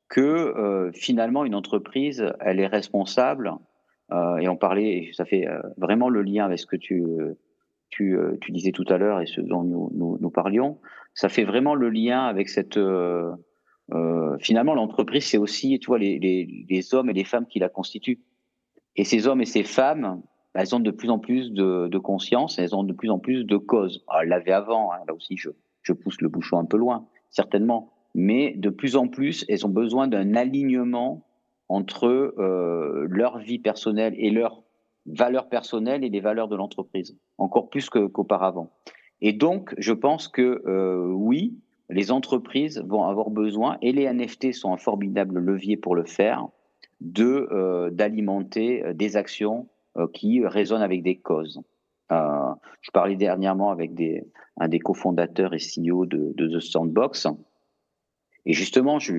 que euh, finalement une entreprise, elle est responsable. Euh, et on parlait, ça fait vraiment le lien avec ce que tu, tu, tu disais tout à l'heure et ce dont nous, nous, parlions. Ça fait vraiment le lien avec cette. Finalement, l'entreprise, c'est aussi, tu vois, les, les, les, hommes et les femmes qui la constituent. Et ces hommes et ces femmes, elles ont de plus en plus de, de conscience, elles ont de plus en plus de causes. elles l'avaient avant, hein, là aussi, je, je pousse le bouchon un peu loin, certainement. Mais de plus en plus, elles ont besoin d'un alignement entre euh, leur vie personnelle et leurs valeurs personnelles et les valeurs de l'entreprise, encore plus qu'auparavant. et donc, je pense que euh, oui, les entreprises vont avoir besoin, et les NFT sont un formidable levier pour le faire, de d'alimenter des actions qui résonnent avec des causes. je parlais dernièrement avec un des cofondateurs et CEO de, The Sandbox, et justement, je,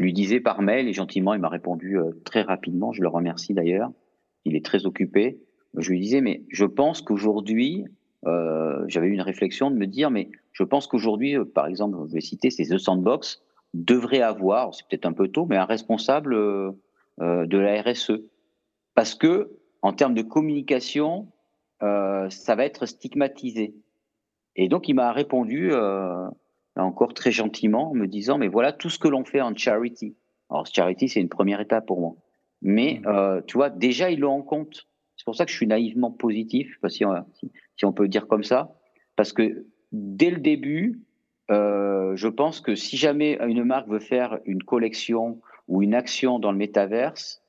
lui disais par mail, et gentiment, il m'a répondu très rapidement, je le remercie d'ailleurs, il est très occupé. Je lui disais, mais je pense qu'aujourd'hui, euh, j'avais eu une réflexion de me dire, mais je pense qu'aujourd'hui, par exemple, je vais citer, c'est The Sandbox, devrait avoir, c'est peut-être un peu tôt, mais un responsable euh, de la RSE. Parce que, en termes de communication, euh, ça va être stigmatisé. Et donc, il m'a répondu, euh, encore très gentiment, en me disant, mais voilà tout ce que l'on fait en charity. Alors, charity, c'est une première étape pour moi. Mais, mmh. euh, tu vois, déjà, ils l'ont en compte. C'est pour ça que je suis naïvement positif, si on, si on peut dire comme ça. Parce que dès le début, euh, je pense que si jamais une marque veut faire une collection ou une action dans le métaverse,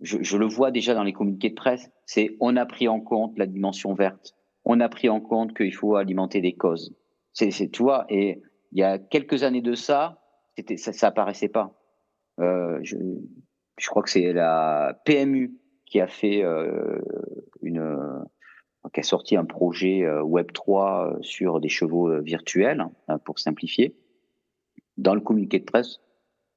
je, je le vois déjà dans les communiqués de presse, c'est on a pris en compte la dimension verte, on a pris en compte qu'il faut alimenter des causes. C'est, tu vois, et il y a quelques années de ça, c'était, ça, ça apparaissait pas. Euh, je, je, crois que c'est la PMU qui a fait euh, une, qui a sorti un projet euh, Web 3 euh, sur des chevaux euh, virtuels, pour simplifier. Dans le communiqué de presse,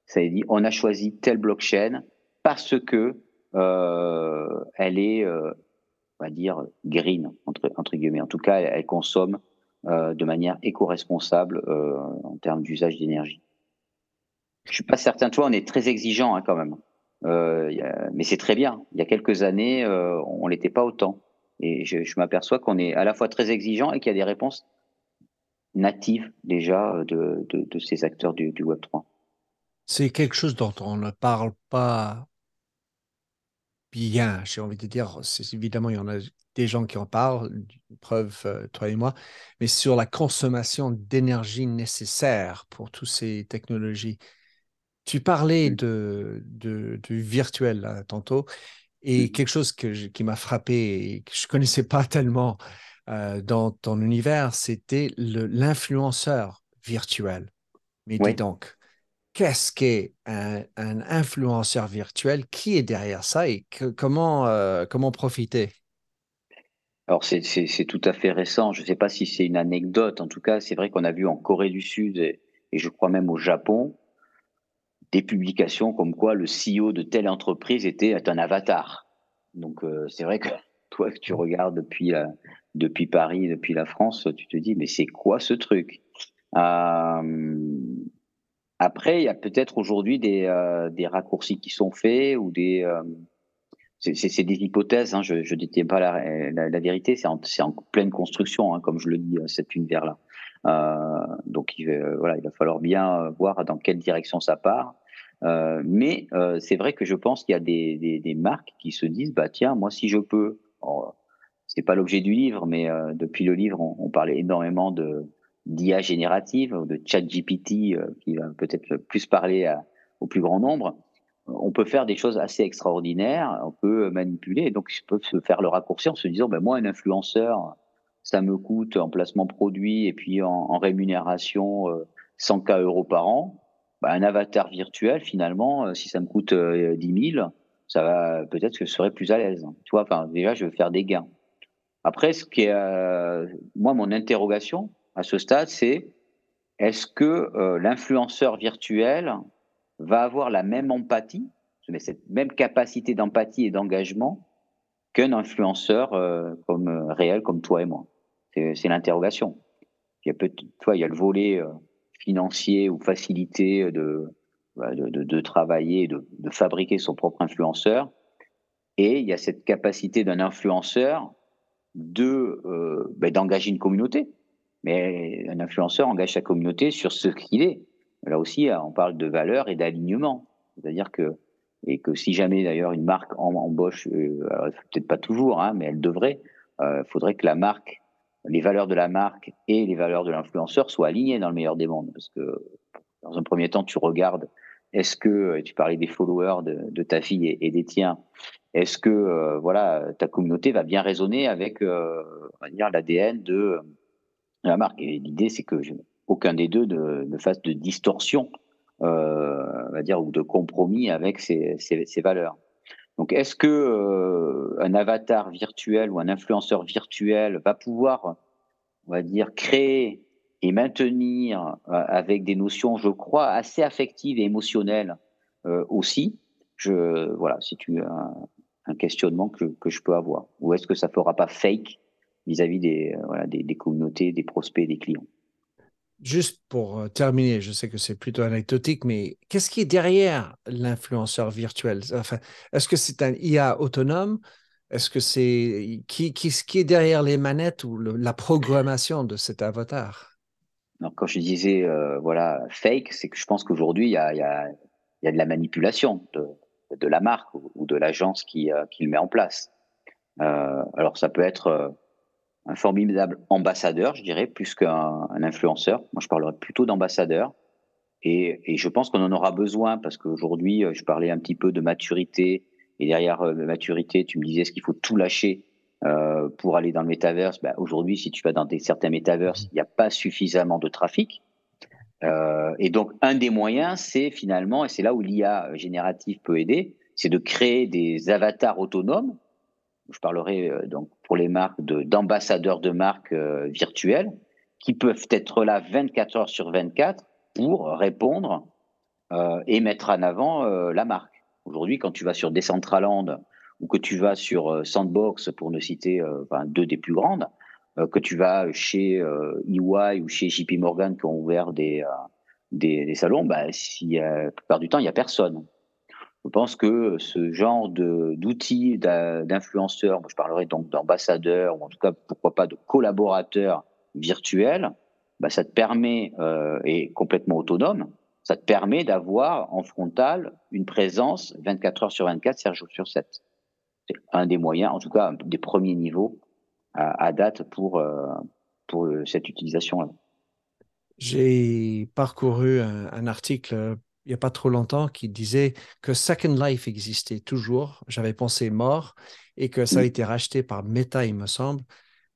ça a dit on a choisi telle blockchain parce que euh, elle est, euh, on va dire, green entre, entre guillemets. En tout cas, elle, consomme euh, de manière éco-responsable en termes d'usage d'énergie. Je suis pas certain. Toi, on est très exigeant hein, quand même. Mais c'est très bien. Il y a quelques années, on l'était pas autant. Et je, je m'aperçois qu'on est à la fois très exigeant et qu'il y a des réponses natives déjà de, de, de ces acteurs du, du Web3. C'est quelque chose dont on ne parle pas bien, j'ai envie de dire. Évidemment, il y en a des gens qui en parlent, preuve, euh, toi et moi, mais sur la consommation d'énergie nécessaire pour toutes ces technologies. Tu parlais de, de, de virtuel là, tantôt, et quelque chose que qui m'a frappé et que je connaissais pas tellement euh, dans ton univers, c'était l'influenceur virtuel. Mais oui. dis donc, qu'est-ce qu'est un, un, influenceur virtuel? Qui est derrière ça et que, comment, euh, comment profiter? Alors c'est tout à fait récent. Je ne sais pas si c'est une anecdote. En tout cas, c'est vrai qu'on a vu en Corée du Sud et, et je crois même au Japon des publications comme quoi le CEO de telle entreprise était un avatar. Donc euh, c'est vrai que toi que tu regardes depuis euh, depuis Paris, depuis la France, tu te dis mais c'est quoi ce truc? Euh, Après, il y a peut-être aujourd'hui des des raccourcis qui sont faits ou des c'est des hypothèses. Hein, je ne détiens pas la, vérité. C'est en, pleine construction, hein, comme je le dis, cet univers-là. Donc il, voilà, il va falloir bien voir dans quelle direction ça part. Euh, mais euh, c'est vrai que je pense qu'il y a des, des, des, marques qui se disent bah tiens moi si je peux c'est pas l'objet du livre mais euh, depuis le livre on, on parlait énormément de d'IA générative de chat GPT euh, qui va peut-être plus parler à, au plus grand nombre. On peut faire des choses assez extraordinaires on peut manipuler. Donc ils peuvent se faire le raccourci en se disant ben moi un influenceur ça me coûte en placement produit et puis en, en rémunération 100K euros par an bah, un avatar virtuel, finalement, euh, si ça me coûte 10 euh, 000, ça va peut-être que je serais plus à l'aise. Tu vois, déjà, je vais faire des gains. Après, ce qui est, euh, moi, mon interrogation à ce stade, c'est est-ce que l'influenceur virtuel va avoir la même empathie, mais cette même capacité d'empathie et d'engagement qu'un influenceur comme réel, comme toi et moi? C'est l'interrogation. Il il y a le volet financier ou facilité de, de, de, travailler, de, de, fabriquer son propre influenceur. Et il y a cette capacité d'un influenceur de euh, ben, d'engager une communauté. Mais un influenceur engage sa communauté sur ce qu'il est. Là aussi, on parle de valeur et d'alignement. C'est-à-dire que et que si jamais d'ailleurs une marque embauche, euh, peut-être pas toujours, hein, mais elle devrait, il euh, faudrait que la marque les valeurs de la marque et les valeurs de l'influenceur soient alignées dans le meilleur des mondes. Parce que dans un premier temps, tu regardes, est-ce que, tu parlais des followers de, ta fille et, des tiens, est-ce que euh, voilà ta communauté va bien résonner avec euh, on va dire l'ADN de, la marque? Et l'idée, c'est que aucun des deux ne, fasse de distorsion euh, va dire, ou de compromis avec ces, valeurs. Donc, est-ce que un avatar virtuel ou un influenceur virtuel va pouvoir, on va dire, créer et maintenir avec des notions, je crois, assez affectives et émotionnelles aussi? Je voilà, c'est un, un questionnement que, que, je peux avoir. Ou est-ce que ça fera pas fake vis-à-vis des, voilà, des, des communautés, des prospects, des clients? Juste pour euh, terminer, je sais que c'est plutôt anecdotique, mais qu'est-ce qui est derrière l'influenceur virtuel? Enfin, Est-ce que c'est un IA autonome? Est-ce que c'est qui, qui, est derrière les manettes ou la programmation de cet avatar? Alors, Quand je disais euh, voilà fake, c'est que je pense qu'aujourd'hui il y a, y, y a, de la manipulation de, de la marque ou, de l'agence qui, euh, qui, le met en place. Alors ça peut être un formidable ambassadeur, je dirais, plus qu'un influenceur. Moi, je parlerais plutôt d'ambassadeur. Et, je pense qu'on en aura besoin parce qu'aujourd'hui, euh, je parlais un petit peu de maturité. Et derrière euh, maturité, tu me disais, est-ce qu'il faut tout lâcher euh, pour aller dans le métaverse? Ben, Aujourd'hui, si tu vas dans des, certains métaverses, il n'y a pas suffisamment de trafic. Euh, et donc, un des moyens, c'est finalement, et c'est là où l'IA générative peut aider, c'est de créer des avatars autonomes je parlerai euh, donc pour les marques d'ambassadeurs de, marques euh, virtuelles qui peuvent être là 24 heures sur 24 pour répondre euh, et mettre en avant la marque. Aujourd'hui, quand tu vas sur Decentraland ou que tu vas sur Sandbox, pour ne citer deux des plus grandes, que tu vas chez EY ou chez JP Morgan qui ont ouvert des, des, salons, bah, si, la plupart du temps, il n'y a personne. Je pense que ce genre d'outils d'influenceurs, je parlerai donc d'ambassadeurs, ou en tout cas, pourquoi pas de collaborateurs virtuels, bah, ça te permet, euh, et complètement autonome, ça te permet d'avoir en frontal une présence 24 heures sur 24, 7 jours sur 7. C'est un des moyens, en tout cas, des premiers niveaux à, date pour, euh, pour euh, cette utilisation-là. J'ai parcouru un, article il n'y a pas trop longtemps qui disait que Second Life existait toujours. J'avais pensé mort et que ça a été racheté par Meta, il me semble.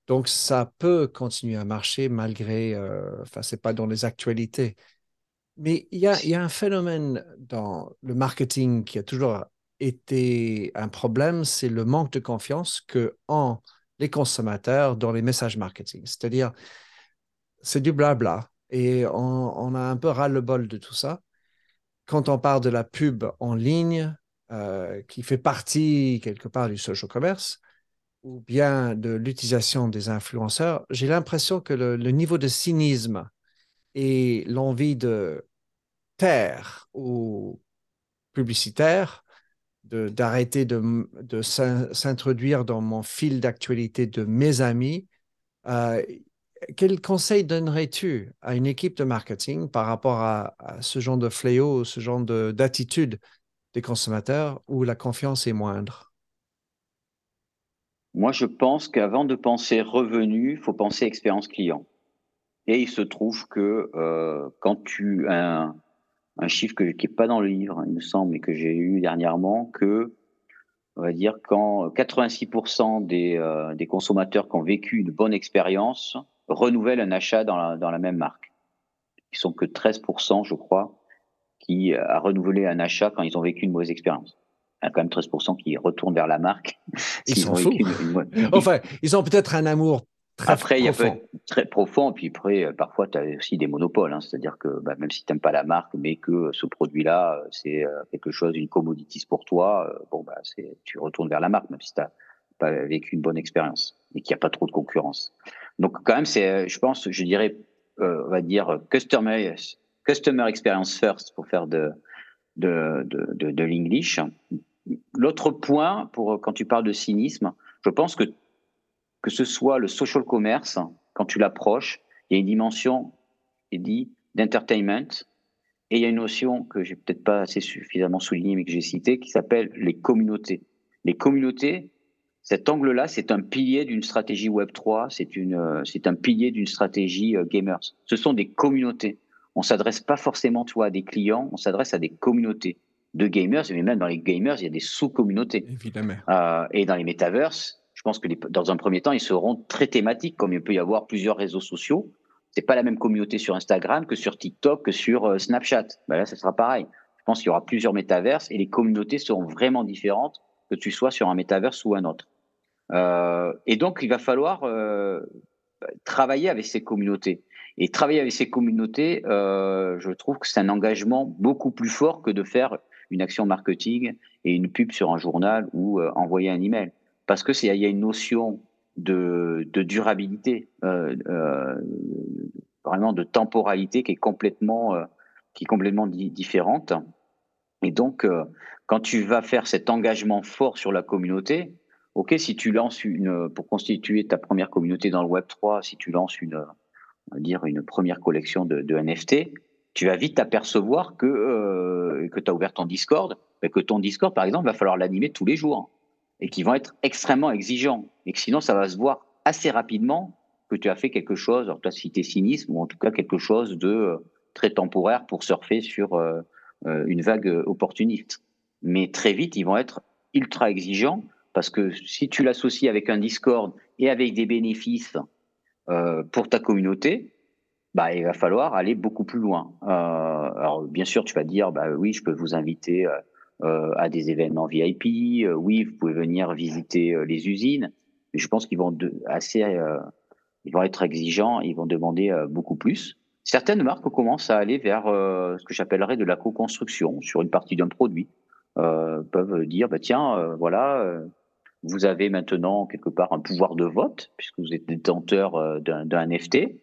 Donc, ça peut continuer à marcher malgré, euh, enfin, c'est pas dans les actualités. Mais il y, a, il y a un phénomène dans le marketing qui a toujours été un problème, c'est le manque de confiance que ont les consommateurs dans les messages marketing. C'est-à-dire, c'est du blabla et on, on a un peu ras-le-bol de tout ça quand on parle de la pub en ligne, euh, qui fait partie quelque part du social commerce, ou bien de l'utilisation des influenceurs, j'ai l'impression que le, niveau de cynisme et l'envie de taire ou publicitaire, d'arrêter de, de, s'introduire dans mon fil d'actualité de mes amis, euh, quel conseil donnerais-tu à une équipe de marketing par rapport à, ce genre de fléau, ce genre d'attitude des consommateurs où la confiance est moindre? Moi, je pense qu'avant de penser revenu, il faut penser expérience client. Et il se trouve que euh, quand tu un, un chiffre qui n'est pas dans le livre, il me semble, mais que j'ai eu dernièrement, que on va dire quand 86% des, euh, des consommateurs qui ont vécu une bonne expérience renouvellent un achat dans la, dans la même marque. Ils sont que 13%, je crois, qui euh, a renouvelé un achat quand ils ont vécu une mauvaise expérience. Il y a quand même 13% qui retournent vers la marque. Ils sont fous. enfin, ils ont peut-être un amour très après, profond. il y a très profond. Puis après, euh, parfois, tu as aussi des monopoles. Hein. C'est-à-dire que bah, même si tu n'aimes pas la marque, mais que ce produit-là, euh, c'est quelque chose, une commodities pour toi, bon, bah, tu retournes vers la marque, même si tu n'as pas vécu une bonne expérience et qu'il n'y a pas trop de concurrence. Donc quand même, c'est, euh, je pense, je dirais, euh, on va dire customer, customer experience first pour faire de de de, de, l'English. L'autre point, pour quand tu parles de cynisme, je pense que que ce soit le social commerce, quand tu l'approches, il y a une dimension, il dit, d'entertainment, et il y a une notion que j'ai peut-être pas assez suffisamment soulignée, mais que j'ai citée, qui s'appelle les communautés. Les communautés, cet angle-là, c'est un pilier d'une stratégie Web3, c'est une, euh, c'est un pilier d'une stratégie euh, gamers. Ce sont des communautés. On s'adresse pas forcément, toi, à des clients, on s'adresse à des communautés de gamers, mais même dans les gamers, il y a des sous-communautés. Évidemment. Euh, et dans les metaverses, je pense que dans un premier temps, ils seront très thématiques, comme il peut y avoir plusieurs réseaux sociaux. C'est pas la même communauté sur Instagram que sur TikTok, que sur Snapchat. Ben là, ce sera pareil. Je pense qu'il y aura plusieurs métaverses et les communautés seront vraiment différentes que tu sois sur un métaverse ou un autre. Euh, et donc, il va falloir euh, travailler avec ces communautés. Et travailler avec ces communautés, euh, je trouve que c'est un engagement beaucoup plus fort que de faire une action marketing et une pub sur un journal ou envoyer un email. Parce que il y a une notion de, de durabilité, euh, euh, vraiment de temporalité qui est complètement, qui est complètement di différente. Et donc, quand tu vas faire cet engagement fort sur la communauté, ok, si tu lances une, pour constituer ta première communauté dans le Web 3, si tu lances une, dire une première collection de, NFT, tu vas vite t'apercevoir que, euh, que tu as ouvert ton Discord, mais que ton Discord, par exemple, va falloir l'animer tous les jours et qui vont être extrêmement exigeants et que sinon, ça va se voir assez rapidement que tu as fait quelque chose, alors toi, si tu es cynisme, ou en tout cas quelque chose de euh, très temporaire pour surfer sur euh, une vague opportuniste. Mais très vite, ils vont être ultra exigeants parce que si tu l'associes avec un Discord et avec des bénéfices euh, pour ta communauté, bah, il va falloir aller beaucoup plus loin. Euh, alors, bien sûr, tu vas dire, bah oui, je peux vous inviter euh, à des événements VIP. Oui, vous pouvez venir visiter les usines. Mais je pense qu'ils vont vont être exigeants. Ils vont demander beaucoup plus. Certaines marques commencent à aller vers ce que j'appellerais de la co-construction sur une partie d'un produit. peuvent dire, bah tiens, voilà vous avez maintenant quelque part un pouvoir de vote, puisque vous êtes détenteur d'un NFT.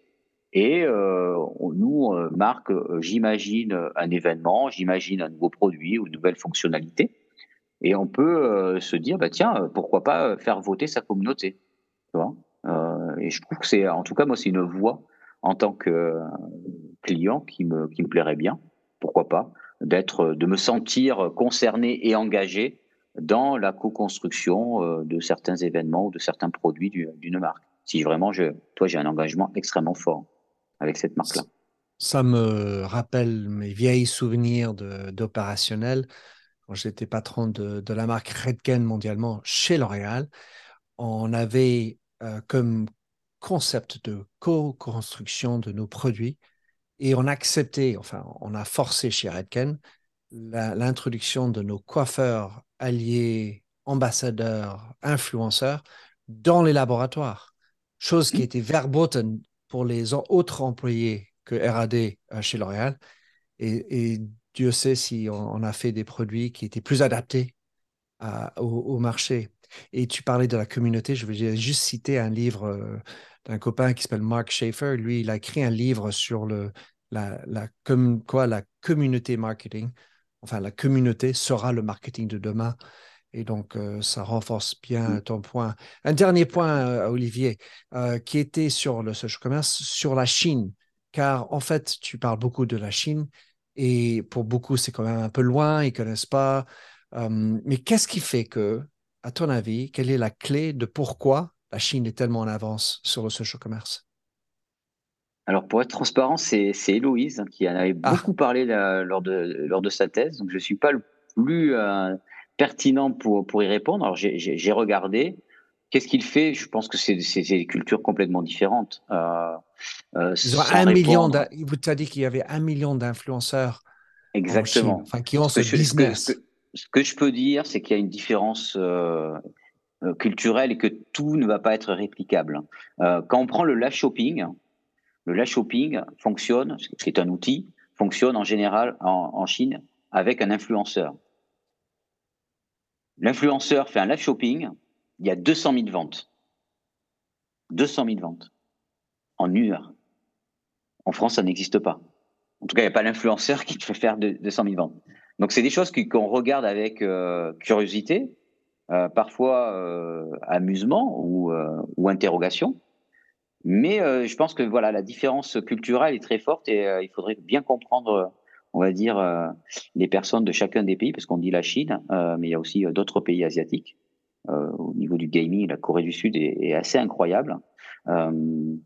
Et euh, nous, euh, marque, euh, j'imagine un événement, j'imagine un nouveau produit ou une nouvelle fonctionnalité. Et on peut euh, se dire, bah, tiens, pourquoi pas faire voter sa communauté tu vois euh, Et je trouve que c'est, en tout cas, moi, c'est une voie en tant que client qui me, qui me plairait bien. Pourquoi pas d'être, de me sentir concerné et engagé dans la co-construction euh, de certains événements ou de certains produits d'une marque. Si vraiment, je, toi, j'ai un engagement extrêmement fort avec cette marque-là. Ça me rappelle mes vieilles souvenirs d'opérationnel. Quand j'étais patron de, la marque Redken mondialement chez L'Oréal, on avait euh, comme concept de co-construction de nos produits et on a accepté, enfin, on a forcé chez Redken l'introduction de nos coiffeurs, alliés, ambassadeurs, influenceurs dans les laboratoires. Chose qui était verboten pour les autres employés que RAD euh, chez L'Oréal. Et, Dieu sait si on, a fait des produits qui étaient plus adaptés au, marché. Et tu parlais de la communauté, je vais juste citer un livre euh, d'un copain qui s'appelle Mark Schaefer. Lui, il a écrit un livre sur le, la, la, com, quoi, la communauté marketing. Enfin, la communauté sera le marketing de demain. Et donc, euh, ça renforce bien ton point. Un dernier point, euh, Olivier, euh, qui était sur le social commerce, sur la Chine. Car en fait, tu parles beaucoup de la Chine et pour beaucoup, c'est quand même un peu loin, ils ne connaissent pas. mais qu'est-ce qui fait que, à ton avis, quelle est la clé de pourquoi la Chine est tellement en avance sur le social commerce? Alors, pour être transparent, c'est Héloïse qui en avait ah. beaucoup parlé là, lors, de, lors de sa thèse. Donc, je ne suis pas le plus euh, pertinent pour, pour y répondre. Alors, j'ai regardé. Qu'est-ce qu'il fait? Je pense que c'est des cultures complètement différentes. Euh, euh, Ils ont un million. Vous t'avez dit qu'il y avait un million d'influenceurs. Exactement. Enfin, qui ont ce, ce business. Ce que, ce que, je peux dire, c'est qu'il y a une différence euh, culturelle et que tout ne va pas être réplicable. Euh, quand on prend le live shopping, le live shopping fonctionne, qui est un outil, fonctionne en général en, Chine avec un influenceur. L'influenceur fait un live shopping, il y a 200 000 ventes. 200 000 ventes en une heure. En France, ça n'existe pas. En tout cas, il n'y a pas l'influenceur qui peut faire 200 000 ventes. Donc, c'est des choses qu'on regarde avec euh, curiosité, euh, parfois euh, amusement ou, interrogation. Mais euh, je pense que voilà, la différence culturelle est très forte et il faudrait bien comprendre on va dire, euh, les personnes de chacun des pays, parce qu'on dit la Chine, euh, mais il y a aussi euh, d'autres pays asiatiques. Euh, au niveau du gaming, la Corée du Sud est, assez incroyable. Euh,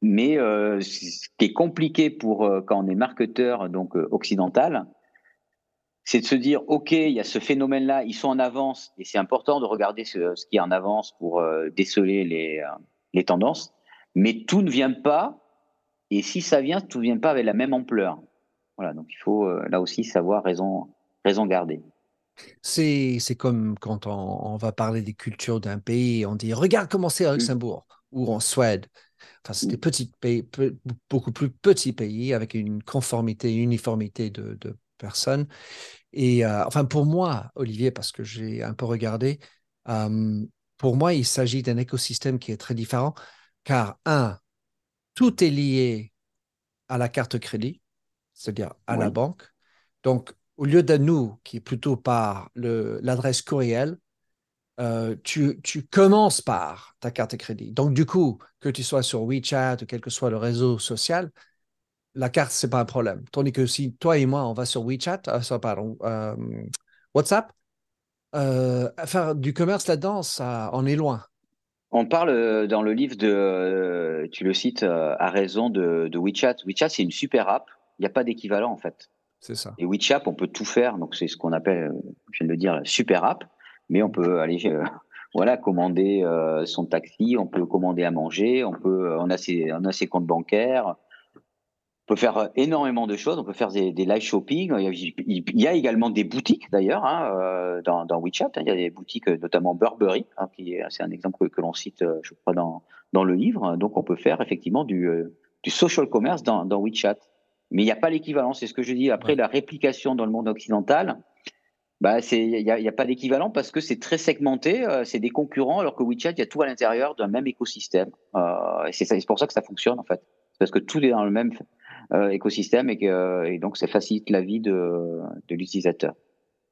mais ce qui est compliqué pour quand on est marketeur donc occidental, c'est de se dire ok, il y a ce phénomène-là, ils sont en avance, et c'est important de regarder ce, qui est en avance pour déceler les, les tendances. Mais tout ne vient pas, et si ça vient, tout ne vient pas avec la même ampleur. Voilà, donc il faut là aussi savoir raison, raison garder. C'est, c'est comme quand on, va parler des cultures d'un pays, on dit regarde comment c'est à mmh. Luxembourg ou en Suède. Enfin, c'est des mmh. petits pays, beaucoup plus petits pays avec une conformité, une uniformité de, de personnes. Et enfin, pour moi, Olivier, parce que j'ai un peu regardé, pour moi, il s'agit d'un écosystème qui est très différent, car un, tout est lié à la carte crédit, c'est-à-dire à, la banque. Donc, au lieu de nous, qui est plutôt par l'adresse courriel, euh, tu, tu, commences par ta carte de crédit. Donc, du coup, que tu sois sur WeChat ou quel que soit le réseau social, la carte, ce n'est pas un problème. Tandis que si toi et moi, on va sur WeChat, euh, pardon, euh, WhatsApp, faire du commerce là-dedans, ça, on est loin. On parle dans le livre de, tu le cites à raison de, de WeChat. WeChat, c'est une super app. Il n'y a pas d'équivalent en fait. C'est ça. Et WeChat, on peut tout faire. Donc, c'est ce qu'on appelle, je viens de le dire, super app mais on peut aller euh, voilà commander euh, son taxi, on peut commander à manger, on peut on a ses on a ses comptes bancaires, peut faire énormément de choses, on peut faire des, live shopping. Il y, a, également des boutiques d'ailleurs hein, euh, dans, dans, WeChat. Il y a des boutiques, notamment Burberry, hein, qui c'est un exemple que, l'on cite, je crois, dans, dans le livre. Donc on peut faire effectivement du, du social commerce dans, dans WeChat. Mais il n'y a pas l'équivalent, c'est ce que je dis. Après, la réplication dans le monde occidental, bah, il n'y a, pas d'équivalent parce que c'est très segmenté, euh, c'est des concurrents, alors que WeChat, il y a tout à l'intérieur d'un même écosystème. Euh, et c'est pour ça que ça fonctionne en fait, parce que tout est dans le même euh, écosystème et, que, et donc ça facilite la vie de, de l'utilisateur.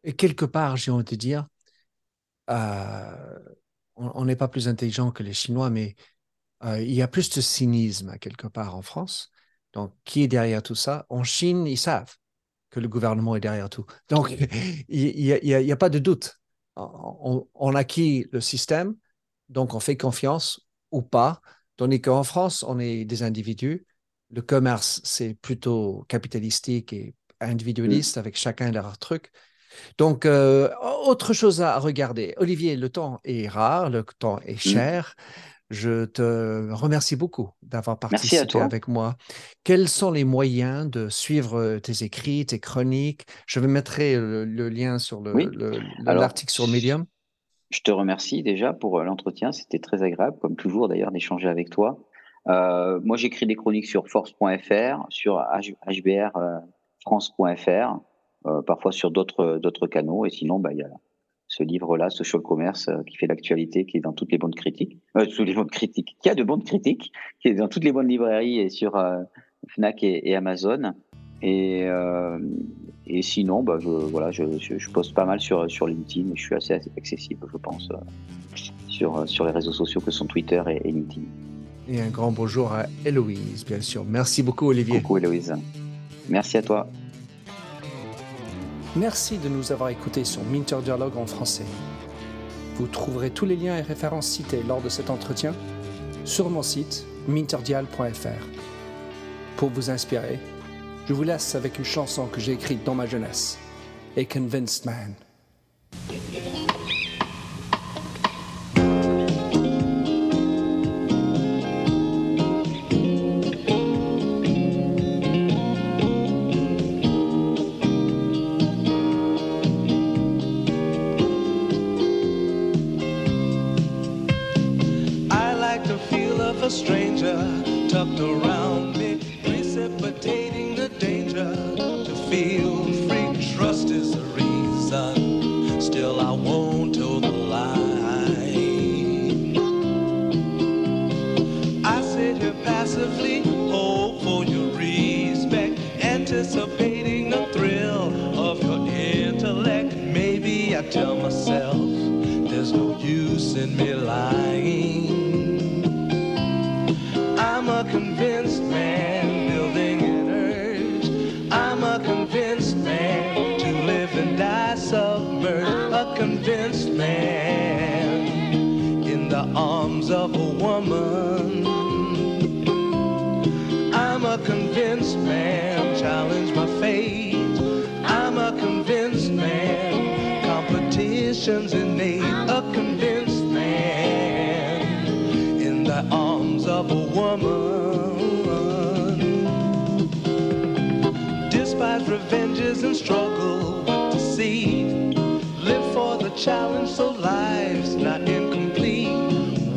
Et quelque part, j'ai envie de dire, on n'est pas plus intelligent que les Chinois, mais il y a plus de cynisme quelque part en France. Donc, qui est derrière tout ça? En Chine, ils savent que le gouvernement est derrière tout. Donc, il n'y a, pas de doute. On, on, acquis le système, donc on fait confiance ou pas. Tandis qu'en France, on est des individus. Le commerce, c'est plutôt capitalistique et individualiste avec chacun leur truc. Donc, euh, autre chose à regarder. Olivier, le temps est rare, le temps est cher. Je te remercie beaucoup d'avoir participé avec moi. Quels sont les moyens de suivre tes écrits, tes chroniques? Je vais mettre le, lien sur l'article sur Medium. Je te remercie déjà pour euh, l'entretien. C'était très agréable, comme toujours d'ailleurs, d'échanger avec toi. Euh, moi, j'écris des chroniques sur force.fr, sur hbrfrance.fr, parfois sur d'autres canaux. Et sinon, bah, il y a ce livre-là, Social Commerce, euh, qui fait l'actualité, qui est dans toutes les bonnes critiques, euh, toutes les bonnes critiques, qui a de bonnes critiques, qui est dans toutes les bonnes librairies et sur euh, Fnac et, Amazon. Et, euh, sinon, bah, je, voilà, je, poste pas mal sur, LinkedIn et je suis assez, accessible, je pense, sur, les réseaux sociaux que sont Twitter et, LinkedIn. Et un grand bonjour à Héloïse, bien sûr. Merci beaucoup, Olivier. Beaucoup, Héloïse. Merci à toi. Merci de nous avoir écoutés sur Minter Dialogue en français. Vous trouverez tous les liens et références cités lors de cet entretien sur mon site minterdial.fr. Pour vous inspirer, je vous laisse avec une chanson que j'ai écrite dans ma jeunesse, A Convinced Man.